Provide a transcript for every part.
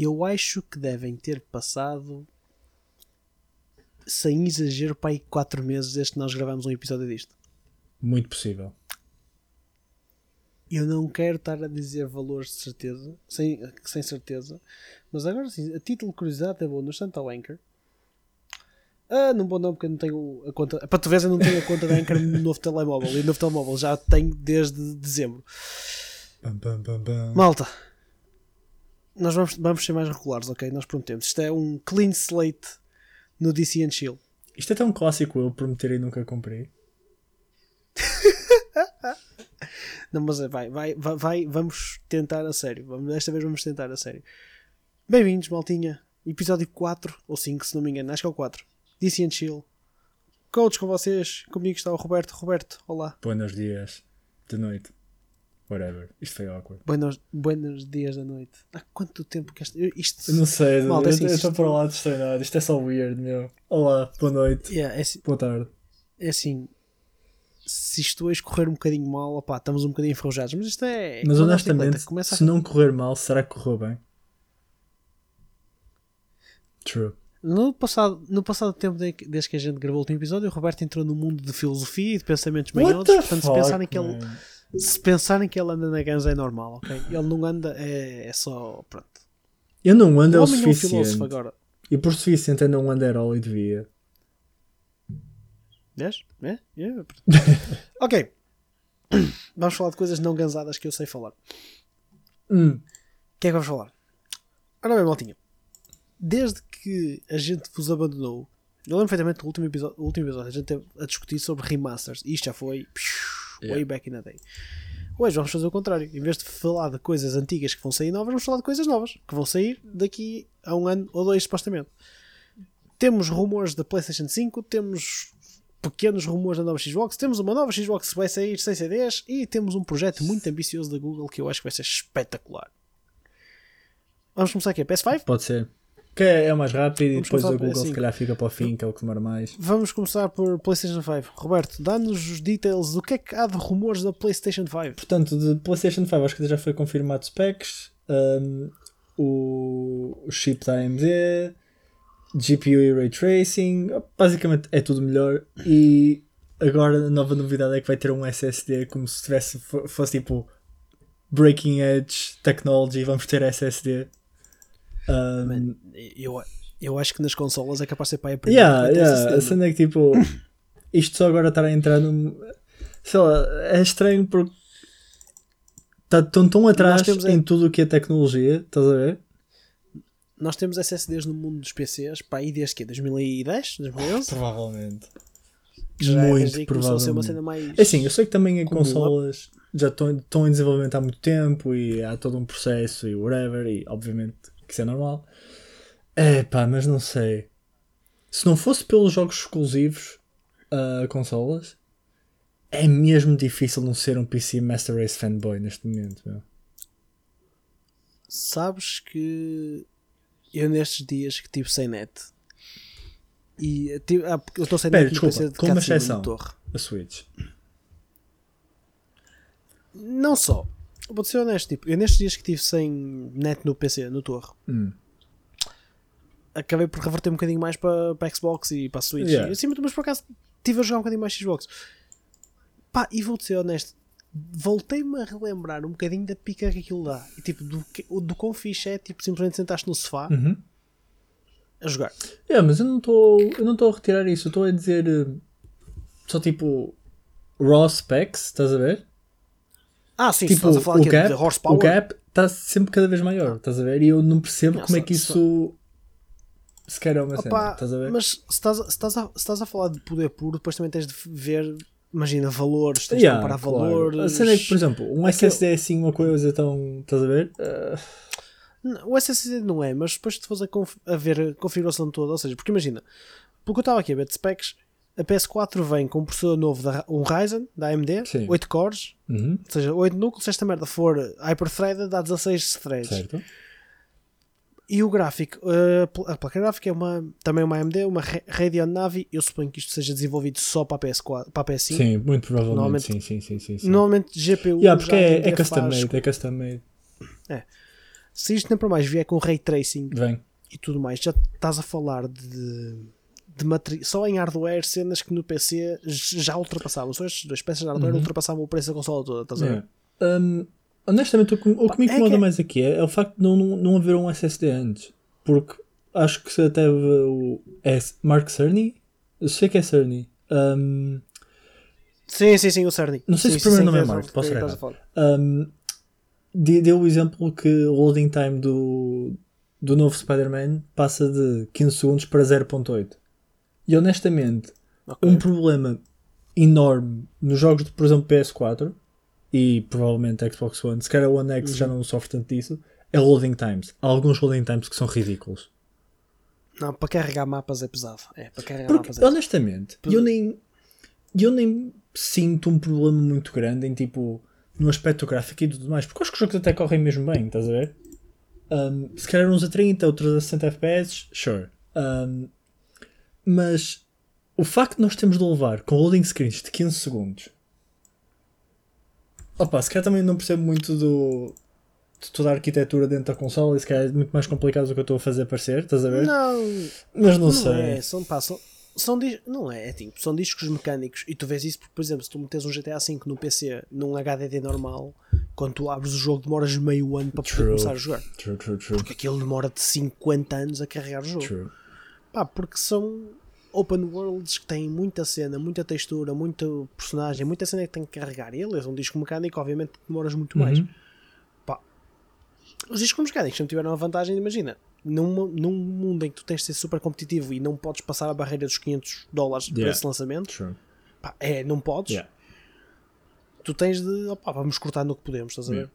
Eu acho que devem ter passado, sem exagero, para aí 4 meses desde que nós gravamos um episódio disto. Muito possível. Eu não quero estar a dizer valores de certeza, sem, sem certeza, mas agora sim, a título de curiosidade, é bom no instante ao Anchor. Ah, não vou não, porque eu não tenho a conta. Para tu veres, eu não tenho a conta da Anchor no novo telemóvel. E o novo telemóvel já tenho desde dezembro. Malta, nós vamos, vamos ser mais regulares, ok? Nós prometemos. Isto é um clean slate no DC and Chill. Isto é tão clássico eu prometer e nunca cumprir. Não, mas é, vai, vai, vai, vai, vamos tentar a sério. Vamos, desta vez vamos tentar a sério. Bem-vindos, maltinha. Episódio 4 ou 5, se não me engano. Acho que é o 4. DC and Chill. Coach com vocês. Comigo está o Roberto. Roberto, olá. Buenos dias. De noite. Whatever. Isto foi awkward. Buenos, buenos dias da noite. Há quanto tempo que esta. Isto. Eu não sei, Malta, eu assim, eu estou para lá de estranhar. Isto é só weird, meu. Olá, boa noite. Yeah, é, assim- Boa tarde. é assim. Se isto hoje correr um bocadinho mal, opá, estamos um bocadinho enferrujados. Mas isto é. Mas a honestamente, a se não correr mal, será que correu bem? True. No passado, no passado tempo de- desde que a gente gravou o último episódio, o Roberto entrou no mundo de filosofia e de pensamentos manhosos. Portanto, se fuck, pensarem, que ele? Se pensarem que ele anda na ganza é normal, ok? Ele não anda, é, é só. Pronto. Eu não ando o é o é suficiente. agora. E por suficiente eu não ando era e devia. Vês? É? É, pronto. ok. Vamos falar de coisas não gansadas que eu sei falar. Hum. O que é que vamos falar? Ora bem, maltinha. Desde que a gente vos abandonou, eu lembro perfeitamente do último episódio, último episódio, a gente teve a discutir sobre remasters. E isto já foi psiu, way Yeah. back in the day. Hoje vamos fazer o contrário. Em vez de falar de coisas antigas que vão sair novas, vamos falar de coisas novas que vão sair daqui a um ano ou dois, supostamente. Temos rumores da PlayStation 5, temos pequenos rumores da nova Xbox, temos uma nova Xbox que vai sair sem CDs e temos um projeto muito ambicioso da Google que eu acho que vai ser espetacular. Vamos começar aqui, a PS5? Pode ser. Que é, é o mais rápido e Vamos depois começar a Google assim. se calhar fica para o fim, que é o que demora mais. Vamos começar por PlayStation 5. Roberto, dá-nos os details do que é que há de rumores da PlayStation 5. Portanto, de PlayStation 5 acho que já foi confirmado specs, um, o, o chip da AMD, GPU e Ray Tracing, basicamente é tudo melhor e agora a nova novidade é que vai ter um SSD como se tivesse, fo- fosse tipo Breaking Edge Technology, vamos ter SSD. Um, eu, eu acho que nas consolas é capaz de ser para a primeira Yeah, yeah. A cena é que tipo, isto só agora estar a entrar num. Sei lá, é estranho porque tá, estão tão atrás temos é- em tudo o que é tecnologia, estás a ver? Nós temos SSDs no mundo dos PCs para aí desde que 2010, 2011? Provavelmente. Já é Muito começou a provavelmente. mais. É assim, eu sei que também em Como consolas já estão, estão em desenvolvimento há muito tempo e há todo um processo e whatever, e obviamente que isso é normal. É pá, mas não sei. Se não fosse pelos jogos exclusivos a consolas, é mesmo difícil não ser um PC Master Race fanboy neste momento. Meu. Sabes que eu nestes dias que estive sem net e tive, ah, eu estou sem Espera, net desculpa, de com uma exceção. A Switch. Não só, vou ser honesto, tipo, eu nestes dias que estive sem net no PC, no torre, Hum. acabei por reverter um bocadinho mais para, para Xbox e para a Switch. Yeah. E assim, mas por acaso estive a jogar um bocadinho mais Xbox. Pá, e vou-te ser honesto, voltei-me a relembrar um bocadinho da pica que aquilo dá. E tipo, do, do quão fixe é, tipo, simplesmente sentaste no sofá Uhum. a jogar. É, mas eu não estou eu não estou a retirar isso, eu estou a dizer eh, só tipo raw specs, estás a ver? Ah, sim, tipo, estás a falar o aqui gap, de horsepower. o gap está sempre cada vez maior, estás a ver? E eu não percebo Não, como é só- que isso sequer é uma cena, Opa, estás a ver? mas se estás, a, se, estás a, se estás a falar de poder puro, depois também tens de ver, imagina, valores, tens Yeah, de comparar claro. valores. A cena é que, por exemplo, um Aquele- SSD é assim uma coisa tão. Estás a ver? Ah, Não, O SSD não é, mas depois tu fores a, a ver a configuração toda, ou seja, porque imagina, pelo que eu estava aqui a ver de specs, a PS4 vem com um processador novo, da, um Ryzen, da AMD, Sim. 8 cores, uhum, ou seja, 8 núcleos, se esta merda for hyper-threaded, dá 16 threads. certo. E o gráfico, pl- a placa gráfica é uma, também uma AMD, uma Ra- Radeon Navi, eu suponho que isto seja desenvolvido só para a PS4, para a PS5. Sim, muito provavelmente. Normalmente- Sim, sim, sim. sim, sim. Normalmente GPU Yeah, porque é, é custom faz made, é custom made. se isto nem para mais vier com ray tracing Vem. e tudo mais, já estás a falar de, de materi- só em hardware, cenas que no PC já ultrapassavam. Só estas duas peças de hardware Uhum. ultrapassavam o preço da consola toda, estás a ver? Um, honestamente, o que, o que me é incomoda que- mais aqui é, é o facto de não, não, não haver um SSD antes. Porque acho que se teve o é Mark Cerny. Eu sei que é Cerny. Um, Sim, sim, sim, o Cerny. Não sei Sim, se o primeiro nome é Mark, posso um, de- deu o exemplo que o loading time do, do novo Spider-Man passa de 15 segundos para 0.8. E honestamente, Ok. um problema enorme nos jogos de, por exemplo, PS4 e provavelmente Xbox One, se calhar o One X já Uhum. não sofre tanto disso, é loading times. Há alguns loading times que são ridículos. Não, para carregar mapas é pesado. É, para carregar Porque, mapas é pesado. honestamente, eu nem, eu nem sinto um problema muito grande em tipo no aspecto gráfico e tudo mais, porque acho que os jogos até correm mesmo bem, estás a ver? Um, se calhar uns a 30, outros a 60 FPS, sure. Um, mas o facto de nós temos de levar com loading screens de 15 segundos. Opa, se calhar também não percebo muito do, de toda a arquitetura dentro da consola e se calhar é muito mais complicado do que eu estou a fazer parecer, estás a ver? Não, Mas não, não sei. é. São, pá, são, são não é, é tipo, são discos mecânicos e tu vês isso porque, por exemplo, se tu metes um GTA V no PC num HDD normal, quando tu abres o jogo demoras meio ano para poder True. começar a jogar. True, true, true. Porque aquilo demora de 50 anos a carregar o jogo. True. Pá, porque são open worlds que têm muita cena, muita textura, muito personagem, muita cena que tem que carregar. E ele é um disco mecânico, obviamente que demoras muito mais. Uhum. Pá, os discos mecânicos sempre tiveram a vantagem, imagina, num, num mundo em que tu tens de ser super competitivo e não podes passar a barreira dos 500 dólares Yeah. preço de lançamento, pá, é, não podes. Yeah. Tu tens de, opá, vamos cortar no que podemos, estás a ver? Yeah.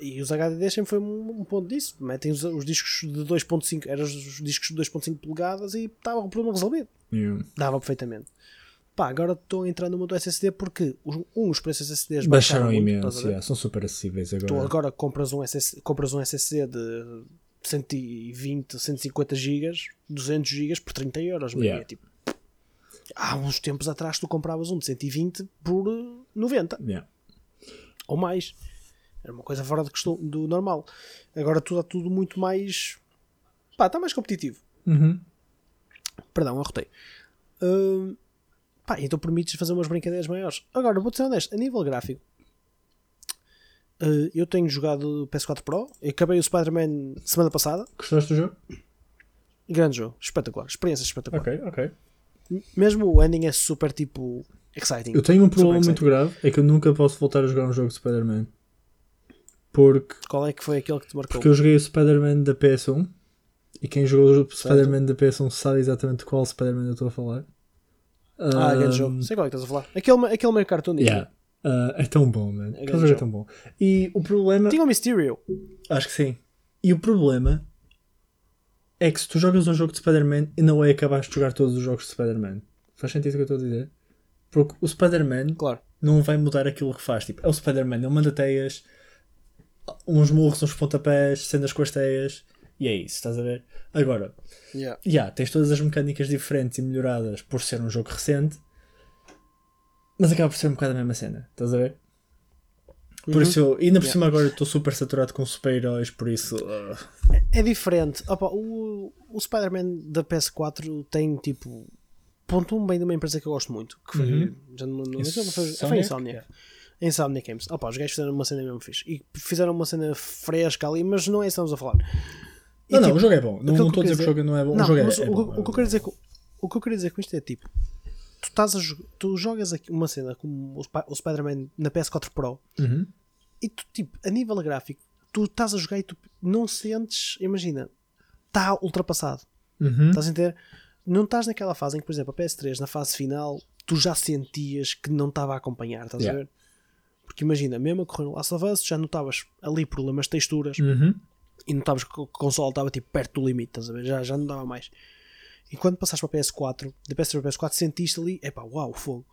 E os HDDs sempre foi um, um ponto disso. Metem os, os discos de 2.5, eram os discos de 2.5 polegadas e estava o problema resolvido. Yeah. Dava perfeitamente. Pá, agora estou a entrar no mundo do SSD porque os, um, os preços SSDs Baixaram muito, imenso, yeah, são super acessíveis agora. Tu agora compras um, SSD, compras um SSD de 120, 150 GB, 200 GB por 30 euros. Yeah. é tipo, há uns tempos atrás tu compravas um de 120 por eh, 90 Yeah. ou mais. Era uma coisa fora do, costu- do normal. Agora tudo tudo muito mais. Pá, está mais competitivo. Uhum. Perdão, arrotei. Hum, pá, então permites fazer umas brincadeiras maiores. Agora, vou-te ser honesto, a nível gráfico, uh, eu tenho jogado PS4 Pro, eu acabei o Spider-Man semana passada, Gostaste do jogo? grande jogo, espetacular, experiência espetacular. Ok, ok. Mesmo o ending é super tipo exciting. Eu tenho um problema muito grave, é que eu nunca posso voltar a jogar um jogo de Spider-Man. Porque, Qual é que foi aquele que te marcou? porque eu joguei o Spider-Man da PS1 e quem jogou o Spider-Man da PS1 sabe exatamente qual Spider-Man eu estou a falar. Ah, grande Um, jogo, sei qual é que estás a falar. Aquele, aquele meio cartoon. Yeah. Uh, é tão bom, man. Aquele grande jogo é tão bom. E o problema. Tinha o Mysterio. Acho que sim. E o problema é que se tu jogas um jogo de Spider-Man e não é acabaste de jogar todos os jogos de Spider-Man. Faz sentido o que eu estou a dizer? Porque o Spider-Man Claro. não vai mudar aquilo que faz. Tipo, é o Spider-Man, ele manda teias, uns murros, uns pontapés, cenas com as teias, e é isso, estás a ver? Agora, Yeah. já, tens todas as mecânicas diferentes e melhoradas por ser um jogo recente, mas acaba por ser um bocado a mesma cena, estás a ver? Por Uhum. isso, eu, ainda por Yeah. cima agora estou super saturado com super-heróis, por isso. uh, É diferente. Opa, o, o Spider-Man da PS4 tem tipo. Ponto um bem de uma empresa que eu gosto muito. Que foi. Uhum. Já não, não, não, foi, foi Insomniac? Insomniac. Insomniac Games. Opa, os gajos fizeram uma cena mesmo fixe. E fizeram uma cena fresca ali, mas não é isso que estamos a falar. E, Não, não, tipo, o jogo é bom. Não não estou a dizer que o jogo não é bom. Não, o jogo é, é o, bom. o que eu quero dizer com, o que eu quero dizer com isto é tipo. Tu, estás a, tu jogas aqui uma cena como o, o Spider-Man na PS4 Pro Uhum. e tu, tipo, a nível gráfico, tu estás a jogar e tu não sentes, imagina, está ultrapassado. Uhum. Estás a entender? Não estás naquela fase em que, por exemplo, a PS3, na fase final, tu já sentias que não estava a acompanhar, estás Yeah. a ver? Porque imagina, mesmo a correr no Last of Us, já notavas ali problemas de texturas Uhum. e notavas que o console estava tipo perto do limite, estás a ver? Já, já não dava mais. E quando passaste para a PS4, da PS3 para a PS4, sentiste ali, epá, uau, fogo.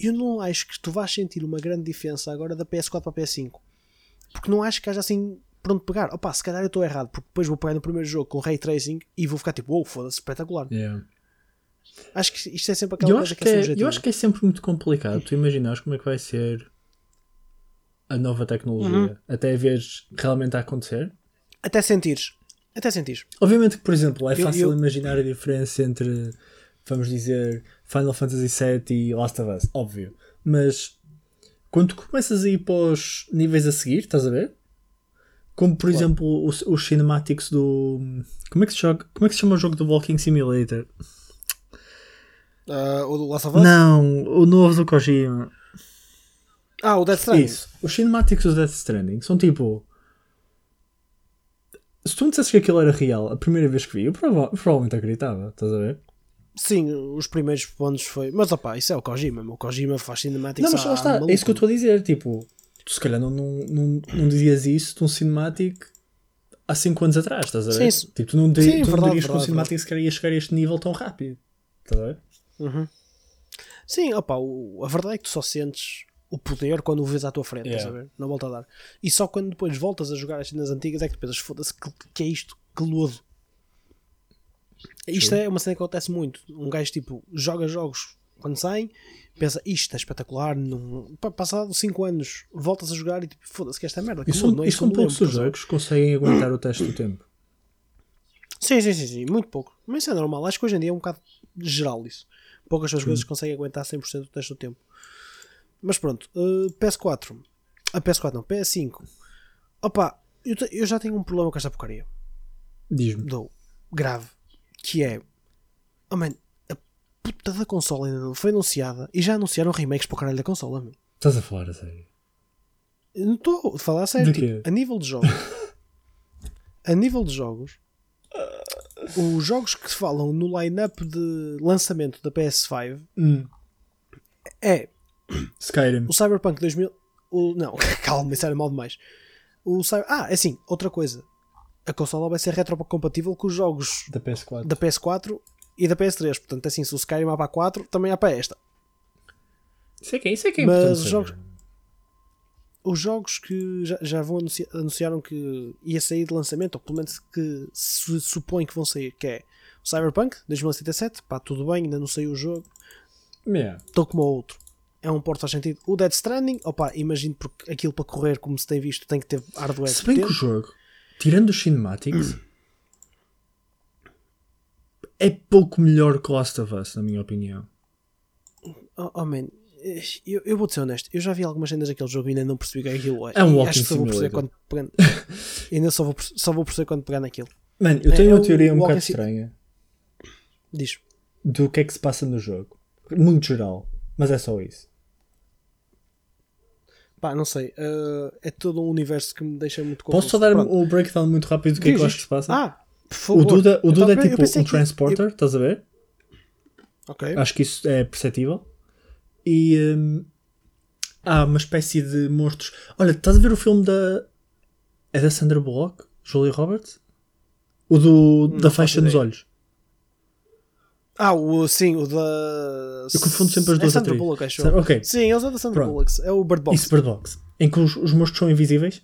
Eu não acho que tu vais sentir uma grande diferença agora da PS4 para a PS5. Porque não acho que haja assim pronto pegar. Opa, se calhar eu estou errado, porque depois vou pegar no primeiro jogo com Ray Tracing e vou ficar tipo, uau, foda-se, espetacular. Yeah. Acho que isto é sempre aquela Eu coisa que, que é é, subjetiva. eu acho que é sempre muito complicado. Tu imaginas como é que vai ser a nova tecnologia Uhum. até veres realmente a acontecer. Até sentires. Até sentires. Obviamente que, por exemplo, é fácil eu- imaginar a diferença entre, vamos dizer, Final Fantasy VII e Last of Us, óbvio. Mas quando começas a ir para os níveis a seguir, estás a ver? Como por Claro. exemplo os, os cinematics do. Como é, que se joga, como é que se chama o jogo do Walking Simulator? Ah, o do Last of Us? Não, o novo do Kojima. Ah, o Death Stranding. Isso. Os cinematics do Death Stranding são tipo. Se tu me dissesses que aquilo era real a primeira vez que vi, eu prova- provavelmente acreditava, estás a ver? Sim, os primeiros pontos foi. Mas opá, isso é o Kojima. O Kojima faz cinematics. Não, mas lá está, é isso que eu estou a dizer. Tipo, tu se calhar não, não, não, não dizias isso de um cinematic há 5 anos atrás, estás a ver? Sim, sim. Tipo, tu não, di- Sim, tu não verdade, dirias que um verdade, cinematic sequer ia chegar a este nível tão rápido, estás a ver? Uhum. Sim, opá, o- a verdade é que tu só sentes o poder quando o vês à tua frente, Yeah. estás a ver? Não volta a dar. E só quando depois voltas a jogar as cenas antigas é que tu pensas, foda-se, que, que é isto? Que lodo. Isto é uma cena que acontece muito. Um gajo tipo joga jogos quando saem, pensa isto é espetacular. Pá, Passado 5 anos, voltas a jogar e tipo, foda-se que esta merda. Que lodo, não é me poucos jogos que conseguem aguentar o teste do tempo. Sim, sim, sim, sim, muito pouco. Mas isso é normal. Acho que hoje em dia é um bocado geral isso. Poucas das coisas conseguem aguentar 100% do teste do tempo. Mas pronto, eh, PS4. A PS4 não, PS5. Opa, eu, te- eu já tenho um problema com esta porcaria. Diz-me. Dou. Grave. Que é. Oh man, a puta da consola ainda não foi anunciada e já anunciaram remakes para o caralho da consola, meu. Estás a falar a sério? Não estou a falar a sério. Tipo, a nível de jogos. a nível de jogos. Os jogos que falam no line-up de lançamento da PS5 Hum. é Skyrim. o Cyberpunk 2000. O, não, calma, isso era mal demais. O Cyber, ah, é assim, outra coisa. A consola vai ser retrocompatível com os jogos Da PS4. da PS4 e da PS3. Portanto, assim, se o Skyrim há para a 4, também há para esta. Isso é que é, isso é, que é Mas os jogos- Os jogos que já, já vão anunciar, anunciaram que ia sair de lançamento, ou pelo menos que se supõe que vão sair, que é o Cyberpunk 2077, pá, tudo bem, ainda não saiu o jogo, Yeah. tal como outro. É um porto faz sentido. O Dead Stranding, opá, imagino porque aquilo para correr, como se tem visto, tem que ter hardware. Se bem que o jogo, tirando os cinematics, é pouco melhor que Last of Us, na minha opinião. Oh, oh, man, eu, eu vou-te ser honesto, eu já vi algumas cenas daquele jogo e ainda não percebi o que é aquilo. É um walking acho vou simulator. quando ainda só vou, só vou perceber quando pegar naquilo. Mano, eu É- tenho é uma um teoria um bocado estranha Diz. do que é que se passa no jogo. Muito geral, mas é só isso. Pá, não sei. uh, é todo um universo que me deixa muito confuso. Posso só dar Pronto. um breakdown muito rápido do que é que eu acho que se passa? Ah, por favor. o Duda, o Eu Duda é eu tipo um que- transporter, estás a ver? eu- Ok. Acho que isso é perceptível. E hum, há uma espécie de monstros. Olha, estás a ver o filme da. É da Sandra Bullock? Julia Roberts? O do, da faixa nos olhos. Ah, o, sim, o da. Eu confundo sempre as é duas Sandra atrizes. Bullock, acho. Sa- ok. Sim, é o da Sandra Pronto. Bullock. É o Bird Box. Isso, Bird Box. Em que os, os monstros são invisíveis.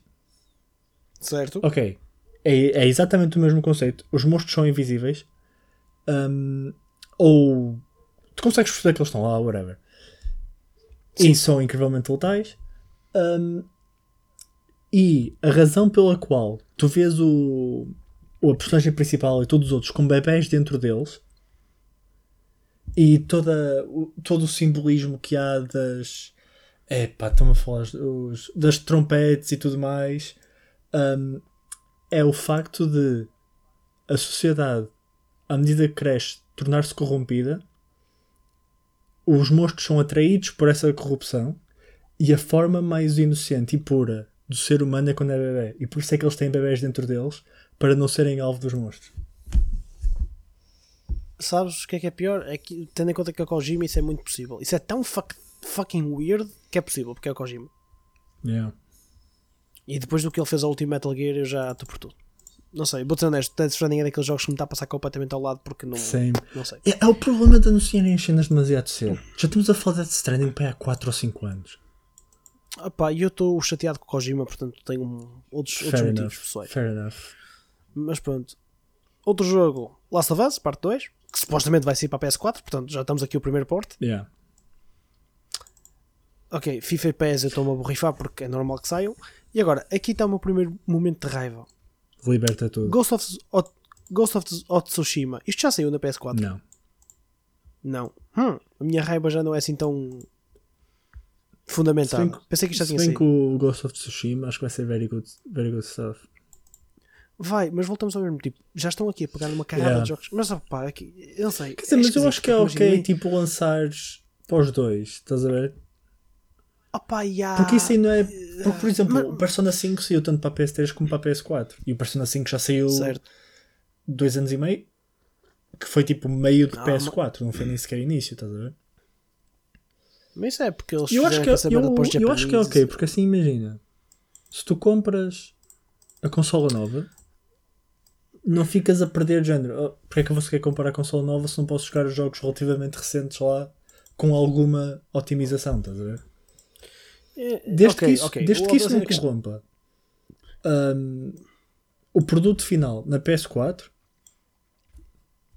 Certo? Ok. É, é exatamente o mesmo conceito. Os monstros são invisíveis. Hum, ou. Tu consegues perceber que eles estão lá, whatever. E são incrivelmente letais. Hum, e a razão pela qual tu vês o, o- a personagem principal e todos os outros com bebés dentro deles e toda, todo o simbolismo que há das. É pá, estão a falar os- das trompetes e tudo mais. hum, é o facto de a sociedade, à medida que cresce, tornar-se corrompida, os monstros são atraídos por essa corrupção e a forma mais inocente e pura do ser humano é quando é bebê. E por isso é que eles têm bebés dentro deles para não serem alvo dos monstros. Sabes o que é que é pior? É que, tendo em conta que é o Kojima, isso é muito possível. Isso é tão fuck- fucking weird que é possível, porque é o Kojima. Yeah. E depois do que ele fez ao último Metal Gear, eu já estou por tudo. Não sei, vou ser honesto, Death Stranding é daqueles jogos que me está a passar completamente ao lado porque não. Same. Não sei. É, é o problema de anunciarem as cenas demasiado cedo. Já estamos a falar de Stranding para há 4 ou 5 anos. Opá, e eu estou chateado com o Kojima, portanto tenho outros, outros Fair motivos enough. pessoais. Fair enough. Mas pronto. Outro jogo, Last of Us, parte 2, que supostamente vai sair para a PS4, portanto já estamos aqui o primeiro porte. Yeah. Ok, FIFA e PES eu estou-me a borrifar porque é normal que saiam. E agora, aqui está o meu primeiro momento de raiva. Liberta tudo. Ghost of, Ghost of, Tsushima. Isto já saiu na PS4? Não. Não. Hum, a minha raiva já não é assim tão Se fundamentada. bem que- Pensei que isto já Se tinha bem saído. que o Ghost of Tsushima acho que vai ser very good, very good stuff. Vai, mas voltamos ao mesmo tipo. Já estão aqui a pegar uma carrada Yeah. de jogos. Mas opá, é que, eu não sei. Quer dizer, mas eu acho que é ok, imagina, tipo, lançares para os dois, estás a ver? Opá, yeah. Porque isso aí não é. Porque, por exemplo, mas- o Persona 5 saiu tanto para a PS3 como para a PS4. E o Persona 5 já saiu Certo. dois anos e meio. Que foi tipo meio de Não, PS4, não foi nem sequer início, estás a ver? Mas isso é porque eles Eu acho que, merda eu, os eu acho que é ok, porque assim imagina. Se tu compras a consola nova, não ficas a perder de género. Oh, porque é que eu vou querer comprar a consola nova se não posso jogar os jogos relativamente recentes lá com alguma otimização, estás a ver? É, Desde ok, que isso, ok. desde que isso não questão. corrompa hum, o produto final na PS4,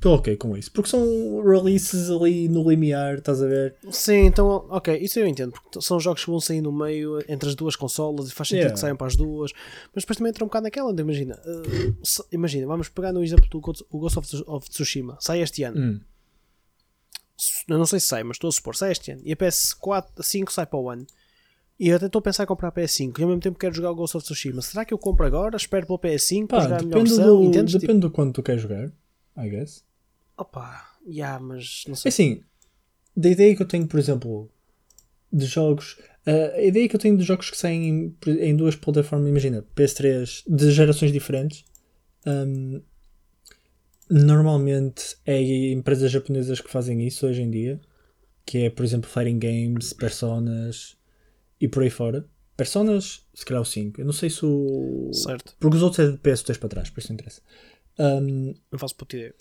estou ok com isso. Porque são releases ali no limiar, estás a ver? Sim, então, ok, isso eu entendo, porque são jogos que vão sair no meio entre as duas consolas e faz sentido Yeah. que saiam para as duas, mas depois também entra um bocado naquela, onde imagina, uh, se- imagina, vamos pegar no exemplo do Ghost- o Ghost of, of Tsushima, sai este ano, Hum. eu não sei se sai, mas estou a supor, sai este ano, e a PS4, 5 sai para o ano, e eu até estou a pensar em comprar a PS5, e ao mesmo tempo quero jogar o Ghost of Tsushima, será que eu compro agora, espero pela PS5 para Pá, jogar a melhor versão, do, entendes? Tipo, depende do quanto tu queres jogar, I guess. Opa, yeah, mas não É sei, assim, da ideia que eu tenho, por exemplo, de jogos. uh, a ideia que eu tenho de jogos que saem em, em duas plataformas, imagina, PS3 de gerações diferentes, um, normalmente é empresas japonesas que fazem isso hoje em dia, que é, por exemplo, Fighting Games, Personas e por aí fora. Personas, se calhar o 5. Eu não sei se o. certo, Porque os outros é de PS2 para trás, por isso não interessa. Um, não faço puta ideia.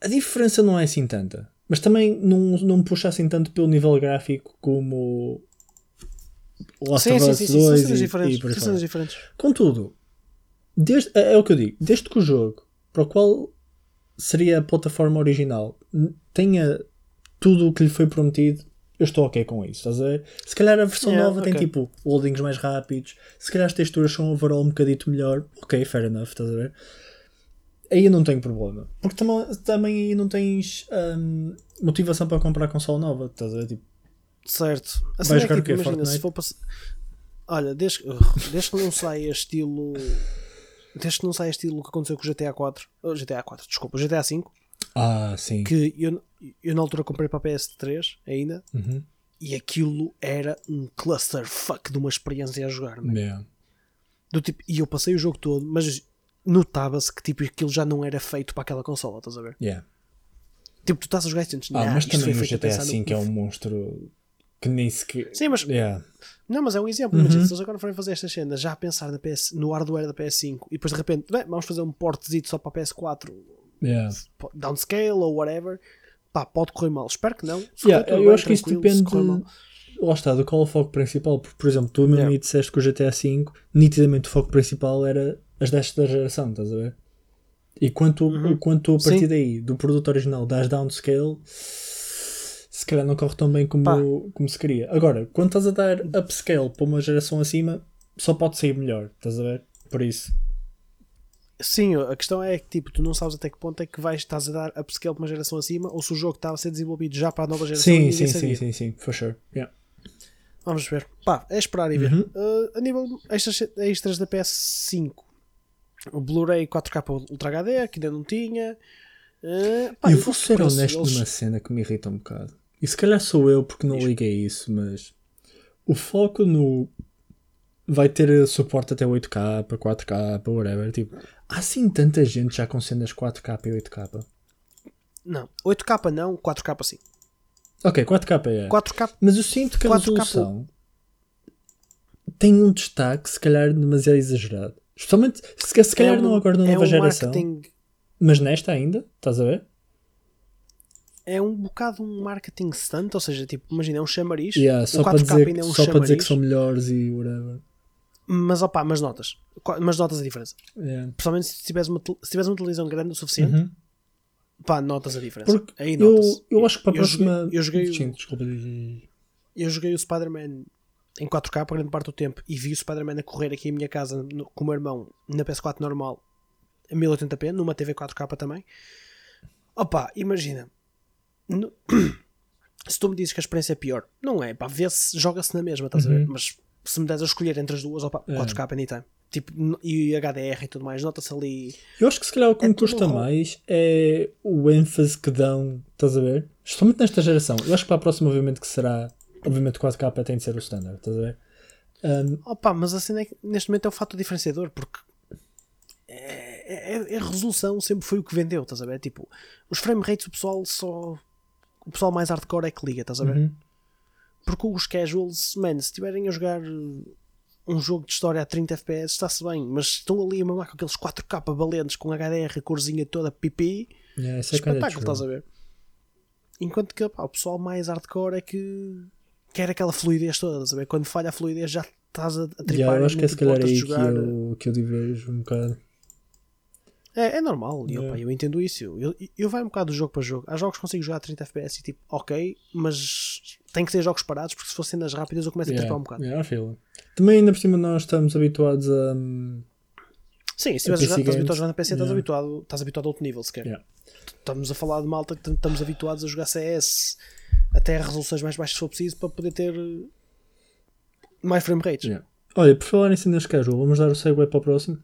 A diferença não é assim tanta. Mas também não, não me puxa assim tanto pelo nível gráfico como o Last Sim, of sim, Us sim, sim, são 2 cenas e, diferentes, e por aí diferentes. Contudo, desde, é, é o que eu digo, desde que o jogo para o qual seria a plataforma original tenha tudo o que lhe foi prometido, eu estou ok com isso. Estás a ver? Se calhar a versão Yeah, nova tem ok. tipo loadings mais rápidos, se calhar as texturas são overall um bocadito melhor, ok, fair enough, estás a ver? Aí não tenho problema. Porque também, também aí não tens hum, motivação para comprar console nova, estás a ver? Tipo, Certo. A Vai cena é jogar que, o quê? tipo, imagina, se for para... Olha, desde, desde que não saia estilo... Desde que não saia estilo o que aconteceu com o GTA 4... oh, GTA 4, desculpa, o GTA 5, ah, sim. que eu, eu na altura comprei para a PS3 ainda, Uhum. e aquilo era um clusterfuck de uma experiência a jogar. man. Yeah. Do tipo, e eu passei o jogo todo, mas notava-se que tipo, aquilo já não era feito para aquela consola, estás a ver? Yeah. Tipo, tu estás a jogar e sentes, Ah, "Nah, mas também o GTA pensar no- V é um monstro que nem sequer. Sim, mas Yeah. Não, mas é um exemplo. Uhum. Imagina, se eles agora forem fazer estas cenas já a pensar na PS, no hardware da PS5 e depois de repente, bem, vamos fazer um portzito só para a PS4, Yeah. downscale ou whatever, pá, pode correr mal. Espero que não. Yeah, eu bem, acho que isso depende. Lá está, do qual é o foco principal. Porque, por exemplo, tu mesmo Yeah. aí disseste que o GTA V, nitidamente o foco principal era as desta geração, estás a ver? E quanto, Uhum. quanto a partir Sim. daí do produto original das downscale, se calhar não corre tão bem Pá. como, como se queria. Agora, quando estás a dar upscale para uma geração acima, só pode sair melhor, estás a ver? Por isso. Sim, a questão é que tipo, tu não sabes até que ponto é que vais, estás a dar upscale para uma geração acima ou se o jogo estava a ser desenvolvido já para a nova geração Sim, sim, sabia. sim, sim, sim, for sure. Yeah. Vamos ver. Pá, é esperar e ver. Uhum. Uh, a nível extras, extras da PS5, o Blu-ray 4K Ultra HD, que ainda não tinha. Uh, pá, eu vou ser honesto eles- numa cena que me irrita um bocado. E se calhar sou eu porque não liguei isso, mas o foco no vai ter suporte até 8K, 4K, whatever. Tipo, há assim tanta gente já com cenas 4K e 8K. Não, 8K não, 4K sim. Ok, 4K é. 4K, Mas eu sinto que a 4K resolução tem um destaque, se calhar, demasiado exagerado. Especialmente, se, se calhar é um- não agora na é nova um geração, marketing, mas nesta ainda, estás a ver? é um bocado um marketing stunt, ou seja, tipo, imagina, é um chamariz. Yeah, só 4K para dizer, é um só para dizer que são melhores e whatever. mas opá, mas notas. Mas notas a diferença. Yeah. Principalmente se tiveres uma, se tiveres uma televisão grande o suficiente, Uhum. pá, notas a diferença. Porque Aí eu, notas. eu acho que para a Eu joguei- próxima. eu joguei Sim, desculpa. Eu joguei o Spider-Man em 4K por grande parte do tempo e vi o Spider-Man a correr aqui em minha casa no, com o meu irmão na PS4 normal a 1080p, numa TV 4K também. Opa, imagina. No- se tu me dizes que a experiência é pior, não é, pá, vê-se, joga-se na mesma, estás a ver? Uhum. Mas se me des a escolher entre as duas, opa, É. 4K anytime. Tipo, e HDR e tudo mais, nota-se ali. Eu acho que se calhar o que É me custa mais é o ênfase que dão, estás a ver? Especialmente nesta geração. Eu acho que para a próxima, obviamente, que será. Obviamente, 4K tem de ser o standard, estás a ver? Um, Opa, mas a cena é que neste momento é o fato diferenciador, porque é, é- é- a resolução sempre foi o que vendeu, estás a ver? Tipo, os frame rates o pessoal só. O pessoal mais hardcore é que liga, estás a ver? uhum. Porque os casuals, man, se estiverem a jogar um jogo de história a 30 FPS, está-se bem, mas estão ali a mamar com aqueles 4K valentes com HDR, corzinha toda pipi, Yeah, é kinda espetáculo, true. estás a ver? Enquanto que pá, o pessoal mais hardcore é que quer aquela fluidez toda, estás ver? Quando falha a fluidez já estás a, a tripar Yeah, eu acho que é se calhar aí que eu, que eu diverjo um bocado. É, é normal, Yeah. opa, eu entendo isso. Eu, eu, eu vai um bocado de jogo para jogo. Há jogos que consigo jogar a 30 FPS e tipo, ok, mas tem que ser jogos parados porque se fossem nas rápidas eu começo a tripar um bocado. yeah, feel it. Também ainda por cima nós estamos habituados a. hum, Sim, se estiveres estás habituado a jogar na PC, estás, yeah. habituado, estás habituado a outro nível sequer. Yeah. Estamos a falar de malta que estamos habituados a jogar CS até resoluções mais baixas se for preciso para poder ter eh, mais frame rates. Yeah. Olha, por falar em cenas casual, vamos dar o segue para o próximo?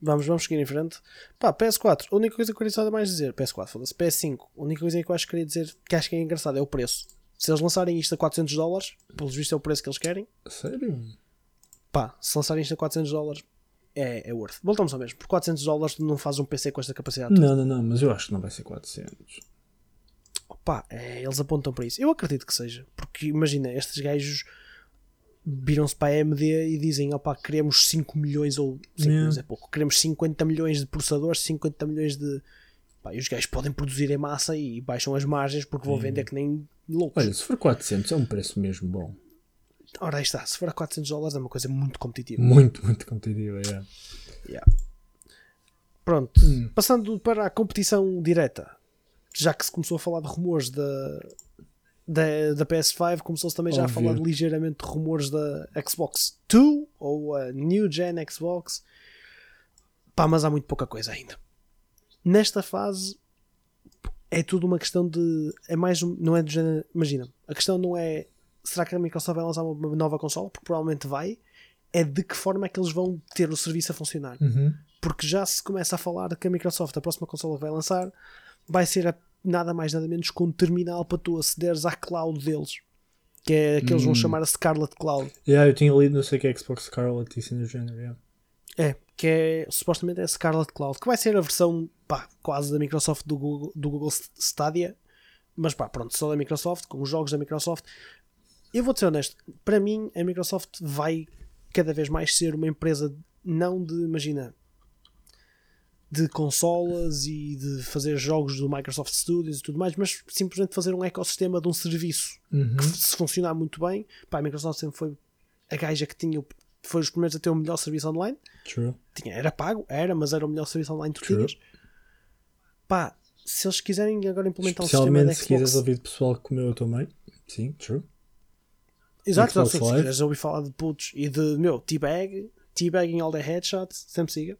Vamos, vamos seguir em frente. Pá, PS4, a única coisa que eu queria só mais dizer, PS4, foda-se, PS5, a única coisa que eu acho que queria dizer que acho que é engraçado é o preço. Se eles lançarem isto a 400 dólares, pelos vistos é o preço que eles querem, Sério? pá, se lançarem isto a 400 dólares, é, é worth. Voltamos ao mesmo, por 400 dólares não fazes um PC com esta capacidade. Não, não, não, mas eu acho que não vai ser 400. Pá, é, eles apontam para isso. Eu acredito que seja, porque imagina, estes gajos viram-se para a AMD e dizem: opá, queremos 5 milhões ou 5 Yeah. milhões é pouco, queremos 50 milhões de processadores, 50 milhões de. Pá, e os gajos podem produzir em massa e baixam as margens porque vão vender que nem loucos. Olha, se for 400 é um preço mesmo bom. Ora, aí está, se for a 400 dólares é uma coisa muito competitiva. Muito, muito competitivo, é. Yeah. Pronto, passando para a competição direta, já que se começou a falar de rumores da, da, da PS5, começou-se também já a falar ligeiramente de rumores da Xbox 2 ou a New Gen Xbox. Pá, mas há muito pouca coisa ainda. Nesta fase é tudo uma questão de. É mais. Não é do género. Imagina, a questão não é. Será que a Microsoft vai lançar uma nova console? Porque provavelmente vai. É de que forma é que eles vão ter o serviço a funcionar Uhum. porque já se começa a falar que a Microsoft, a próxima consola que vai lançar, vai ser nada mais nada menos que um terminal para tu acederes à cloud deles. Que é que eles vão chamar a Scarlet Cloud. Yeah, eu tinha lido, não sei que é Xbox Scarlet e assim do género. Yeah. É, que é supostamente é a Scarlet Cloud, que vai ser a versão pá, quase da Microsoft do Google, do Google Stadia, mas pá, pronto, só da Microsoft, com os jogos da Microsoft. Eu vou ser honesto, para mim a Microsoft vai cada vez mais ser uma empresa não de, imagina, de consolas e de fazer jogos do Microsoft Studios e tudo mais, mas simplesmente fazer um ecossistema de um serviço Uhum. que se funcionar muito bem, pá, a Microsoft sempre foi a gaja que tinha, foi os primeiros a ter o melhor serviço online True. tinha, era pago, era, mas era o melhor serviço online que tu True. tinhas. Pá, se eles quiserem agora implementar um sistema de se Xbox. quiseres ouvir de pessoal a tua mãe. Sim, true. Exato, Xbox exato, se quiseres ouvir falar de putos e de meu teabag, teabagging all the headshots, sempre siga.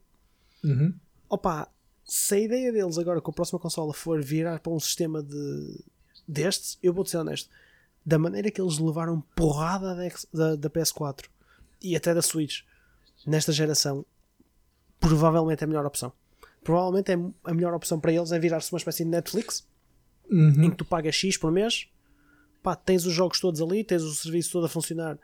Uhum. Opa, se a ideia deles agora com a próxima consola for virar para um sistema de destes, eu vou-te ser honesto, da maneira que eles levaram porrada da, da, da PS4 e até da Switch nesta geração, provavelmente é a melhor opção. Provavelmente é a melhor opção para eles é virar-se uma espécie de Netflix Uhum. em que tu pagas X por mês, pá, tens os jogos todos ali, tens o serviço todo a funcionar,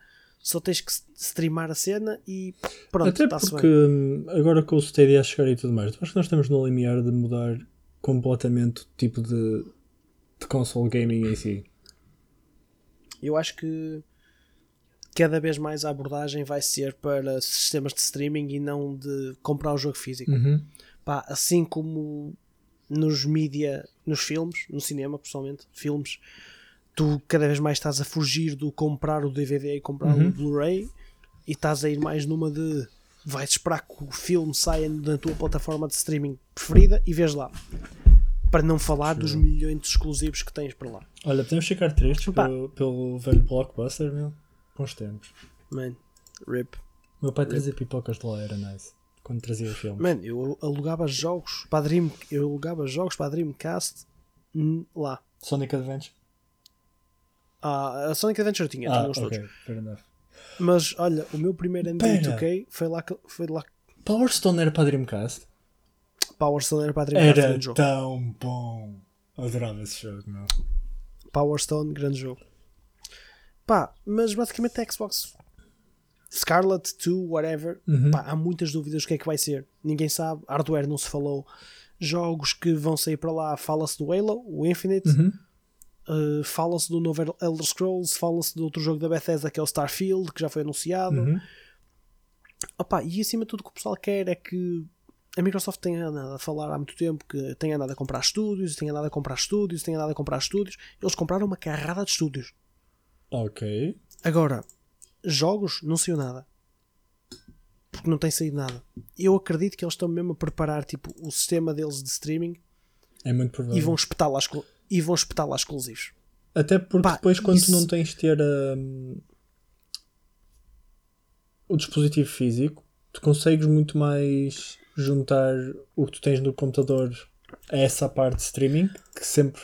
só tens que streamar a cena e pronto, Até porque bem. hum, agora com o Stadia a chegar e tudo mais, acho que nós estamos no limiar de mudar completamente o tipo de, de console gaming em si. Eu acho que cada vez mais a abordagem vai ser para sistemas de streaming e não de comprar o jogo físico. Uhum. Pá, assim como nos mídia, nos filmes, no cinema, pessoalmente, filmes, tu cada vez mais estás a fugir do comprar o DVD e comprar Uhum. o Blu-ray e estás a ir mais numa de vais esperar que o filme saia na tua plataforma de streaming preferida e vês lá. Para não falar dos milhões de exclusivos que tens para lá. Olha, podemos ficar tristes pelo, pelo velho blockbuster, meu. Bons tempos. Man, rip. Meu pai trazia pipocas de lá, era nice. Quando trazia filmes. Man, eu alugava jogos para a Dream, eu alugava jogos para a Dreamcast lá. Sonic Adventure? Ah, a Sonic Adventure tinha, Ah, tinha os todos. ok, fair enough. Mas olha, o meu primeiro NBA Pera. 2K foi lá que foi lá Power Stone era para Dreamcast? Power Stone era para Dreamcast Era jogo. tão bom. Adorava esse jogo, meu. Power Stone, grande jogo. Pá, mas basicamente a Xbox Scarlet 2, whatever, Uhum. pá, há muitas dúvidas do que é que vai ser. Ninguém sabe, hardware não se falou. Jogos que vão sair para lá, fala-se do Halo, o Infinite, Uhum. Uh, fala-se do novo Elder Scrolls, fala-se do outro jogo da Bethesda que é o Starfield, que já foi anunciado. Uhum. Opa, e acima de tudo o que o pessoal quer é que a Microsoft tem andado a falar há muito tempo que tem andado a comprar estúdios, tem andado a comprar estúdios, tem andado a comprar estúdios. Eles compraram uma carrada de estúdios. Ok. Agora, jogos, não saiu nada. Porque não tem saído nada. Eu acredito que eles estão mesmo a preparar tipo, o sistema deles de streaming É muito provável. e vão espetar lá, exclu- e vão espetar lá exclusivos. Até porque Pá, depois, quando tu isso- não tens de ter hum, o dispositivo físico, tu consegues muito mais juntar o que tu tens no computador a essa parte de streaming, que sempre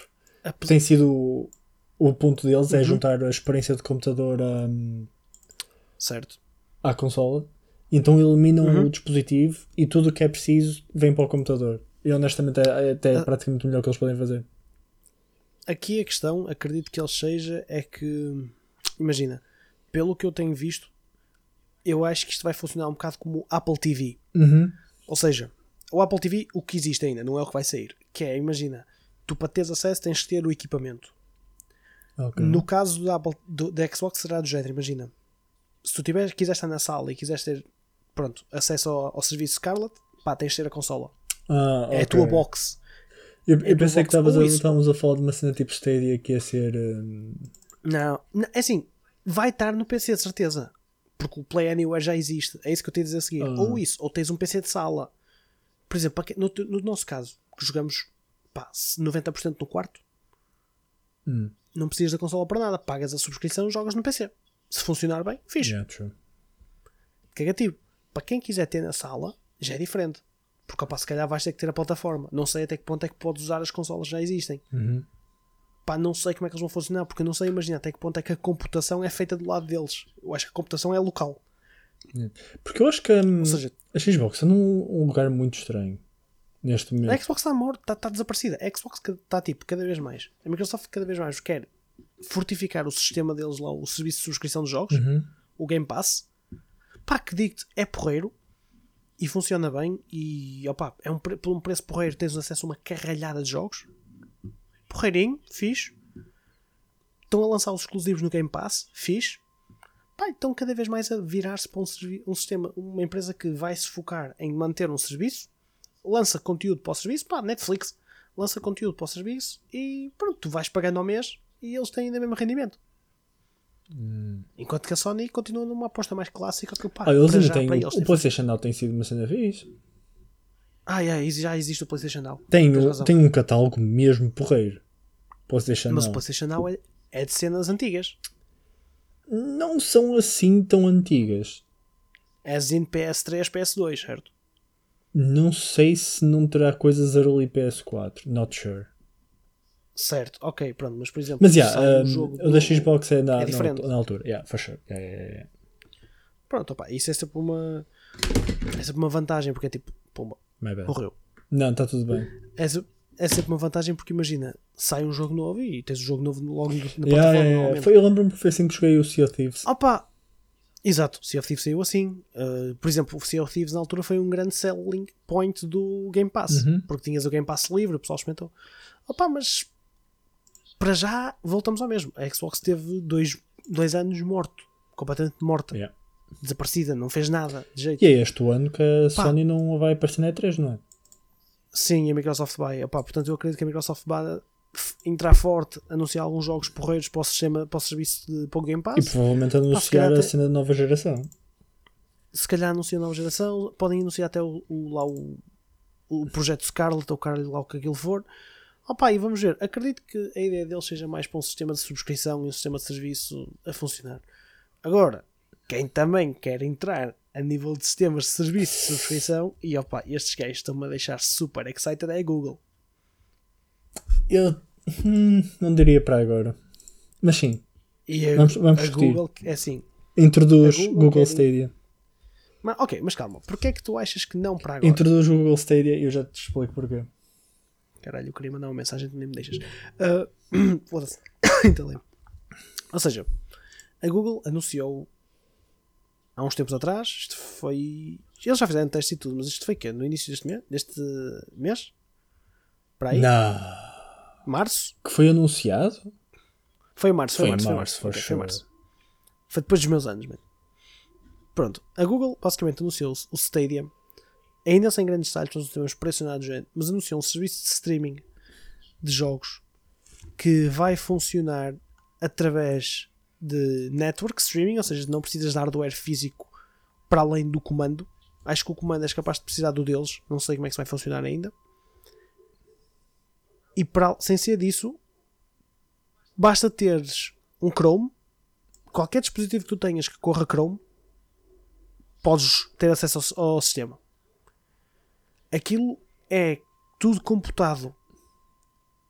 tem sido o, o ponto deles, é Uhum. juntar a experiência de computador hum, Certo. à consola. Então eliminam Uhum. o dispositivo e tudo o que é preciso vem para o computador. E honestamente é, é até Ah. praticamente o melhor que eles podem fazer. Aqui a questão, acredito que ele seja, é que, imagina, pelo que eu tenho visto, eu acho que isto vai funcionar um bocado como o Apple TV. Uhum. Ou seja, o Apple TV, o que existe ainda, não é o que vai sair. Que é, imagina, tu para teres acesso tens de ter o equipamento. Ok. No caso do Apple, do, da Xbox será do género, imagina. Se tu tiveres, quiseres estar na sala e quiseres ter, pronto, acesso ao, ao serviço Scarlet, pá, tens de ter a consola. Ah, É a tua box. Eu, É eu do pensei que ou isso? estávamos a falar de uma cena tipo Stadia que ia ser. hum, Não, é assim, vai estar no PC de certeza. Porque o Play Anywhere já existe. É isso que eu tenho a dizer a seguir. Ah. Ou isso, ou tens um PC de sala. Por exemplo, que- no, te- no nosso caso, que jogamos pá, 90% no quarto, hum, não precisas da consola para nada. Pagas a subscrição e jogas no PC. Se funcionar bem, fixe. yeah, true. Cagativo. Para quem quiser ter na sala, já é diferente. Porque opa, se calhar vais ter que ter a plataforma. Não sei até que ponto é que podes usar as consolas que já existem. Uhum. Pá, não sei como é que eles vão funcionar. Porque eu não sei imaginar até que ponto é que a computação é feita do lado deles. Eu acho que a computação é local. Porque eu acho que hum, seja, a Xbox é num um lugar muito estranho neste momento. a Xbox está morta, está, está desaparecida. A Xbox está tipo cada vez mais. A Microsoft cada vez mais quer fortificar o sistema deles lá, o serviço de subscrição de jogos, Uhum. o Game Pass. Pá, que digo-te, é porreiro e funciona bem. E opá, é um, por um preço porreiro tens acesso a uma carralhada de jogos. Porreirinho, fixe. Estão a lançar os exclusivos no Game Pass, fixe. Pá, estão cada vez mais a virar-se para um, um sistema, uma empresa que vai se focar em manter um serviço, lança conteúdo para o serviço, pá, Netflix lança conteúdo para o serviço e pronto, tu vais pagando ao mês e eles têm ainda o mesmo rendimento. Enquanto que a Sony continua numa aposta mais clássica que pá, Ah, eles ainda já, têm. O, eles, o PlayStation Now tem sido uma cena fixe. Ah, é, já existe o PlayStation Now. Tem, o- tem um catálogo mesmo porreiro. PlayStation Mas o Now. PlayStation Now é, é de cenas antigas. Não são assim tão antigas. É de PS3, PS2, certo? Não sei se não terá coisas early PS4. Not sure. Certo, ok, pronto. Mas por exemplo, Mas yeah, um um, jogo o da Xbox é na, é na, diferente. na altura. Yeah, for sure. Yeah, yeah. Pronto, opá, isso é sempre uma. É sempre uma vantagem, porque é tipo, pumba, morreu. Não, está tudo bem. É, é sempre uma vantagem porque imagina, sai um jogo novo e tens o jogo novo logo na plataforma. Foi, eu lembro-me que foi assim que joguei o Sea of Thieves. Opa! Exato, Sea of Thieves saiu assim. Uh, por exemplo, o Sea of Thieves na altura foi um grande selling point do Game Pass. Uhum. Porque tinhas o Game Pass livre, o pessoal experimentou. Opa, mas para já voltamos ao mesmo. A Xbox teve dois, dois anos morto. Completamente morta. Yeah. Desaparecida, não fez nada de jeito. E é este o ano que a Pá. Sony não vai aparecer na E3, não é? Sim, a Microsoft vai. Opa, portanto, eu acredito que a Microsoft vai entrar forte, anunciar alguns jogos porreiros para o, sistema, para o serviço de para o Game E Pass. provavelmente calhar anunciar a até- cena da nova geração. se calhar anunciam a nova geração, podem anunciar até o, o- lá o, o projeto Scarlet ou Carly, lá o que aquilo for. Opa, e vamos ver. Acredito que a ideia deles seja mais para um sistema de subscrição e um sistema de serviço a funcionar. Agora, quem também quer entrar a nível de sistemas de serviço de subscrição, e opa, estes gajos estão-me a deixar super excited, é a Google. Eu hum, não diria para agora. Mas sim, a, Vamos- vamos a discutir. Google, é assim. introduz Google Google, Stadia. Mas, ok, mas calma, porquê é que tu achas que não para agora? Introduz Google Stadia e eu já te explico porquê. Caralho, eu queria mandar uma mensagem, tu nem me deixas. Ah, Foda-se. Então. Ou seja, a Google anunciou há uns tempos atrás, isto foi. Eles já fizeram teste e tudo, mas isto foi que No início deste mês? Deste mês? Para aí? Não. Março? Que foi anunciado? Foi em março, foi, Foi em março, foi março, março. foi março. Foi depois dos meus anos, mano. Pronto, a Google basicamente anunciou o Stadia, ainda sem grandes detalhes, nós não temos pressionado gente, mas anunciou um serviço de streaming de jogos que vai funcionar através de network streaming, ou seja, não precisas de hardware físico para além do comando. Acho que o comando és capaz de precisar do deles, não sei como é que isso vai funcionar ainda. E para, sem ser disso, basta teres um Chrome, qualquer dispositivo que tu tenhas que corra Chrome, podes ter acesso ao, ao sistema. Aquilo é tudo computado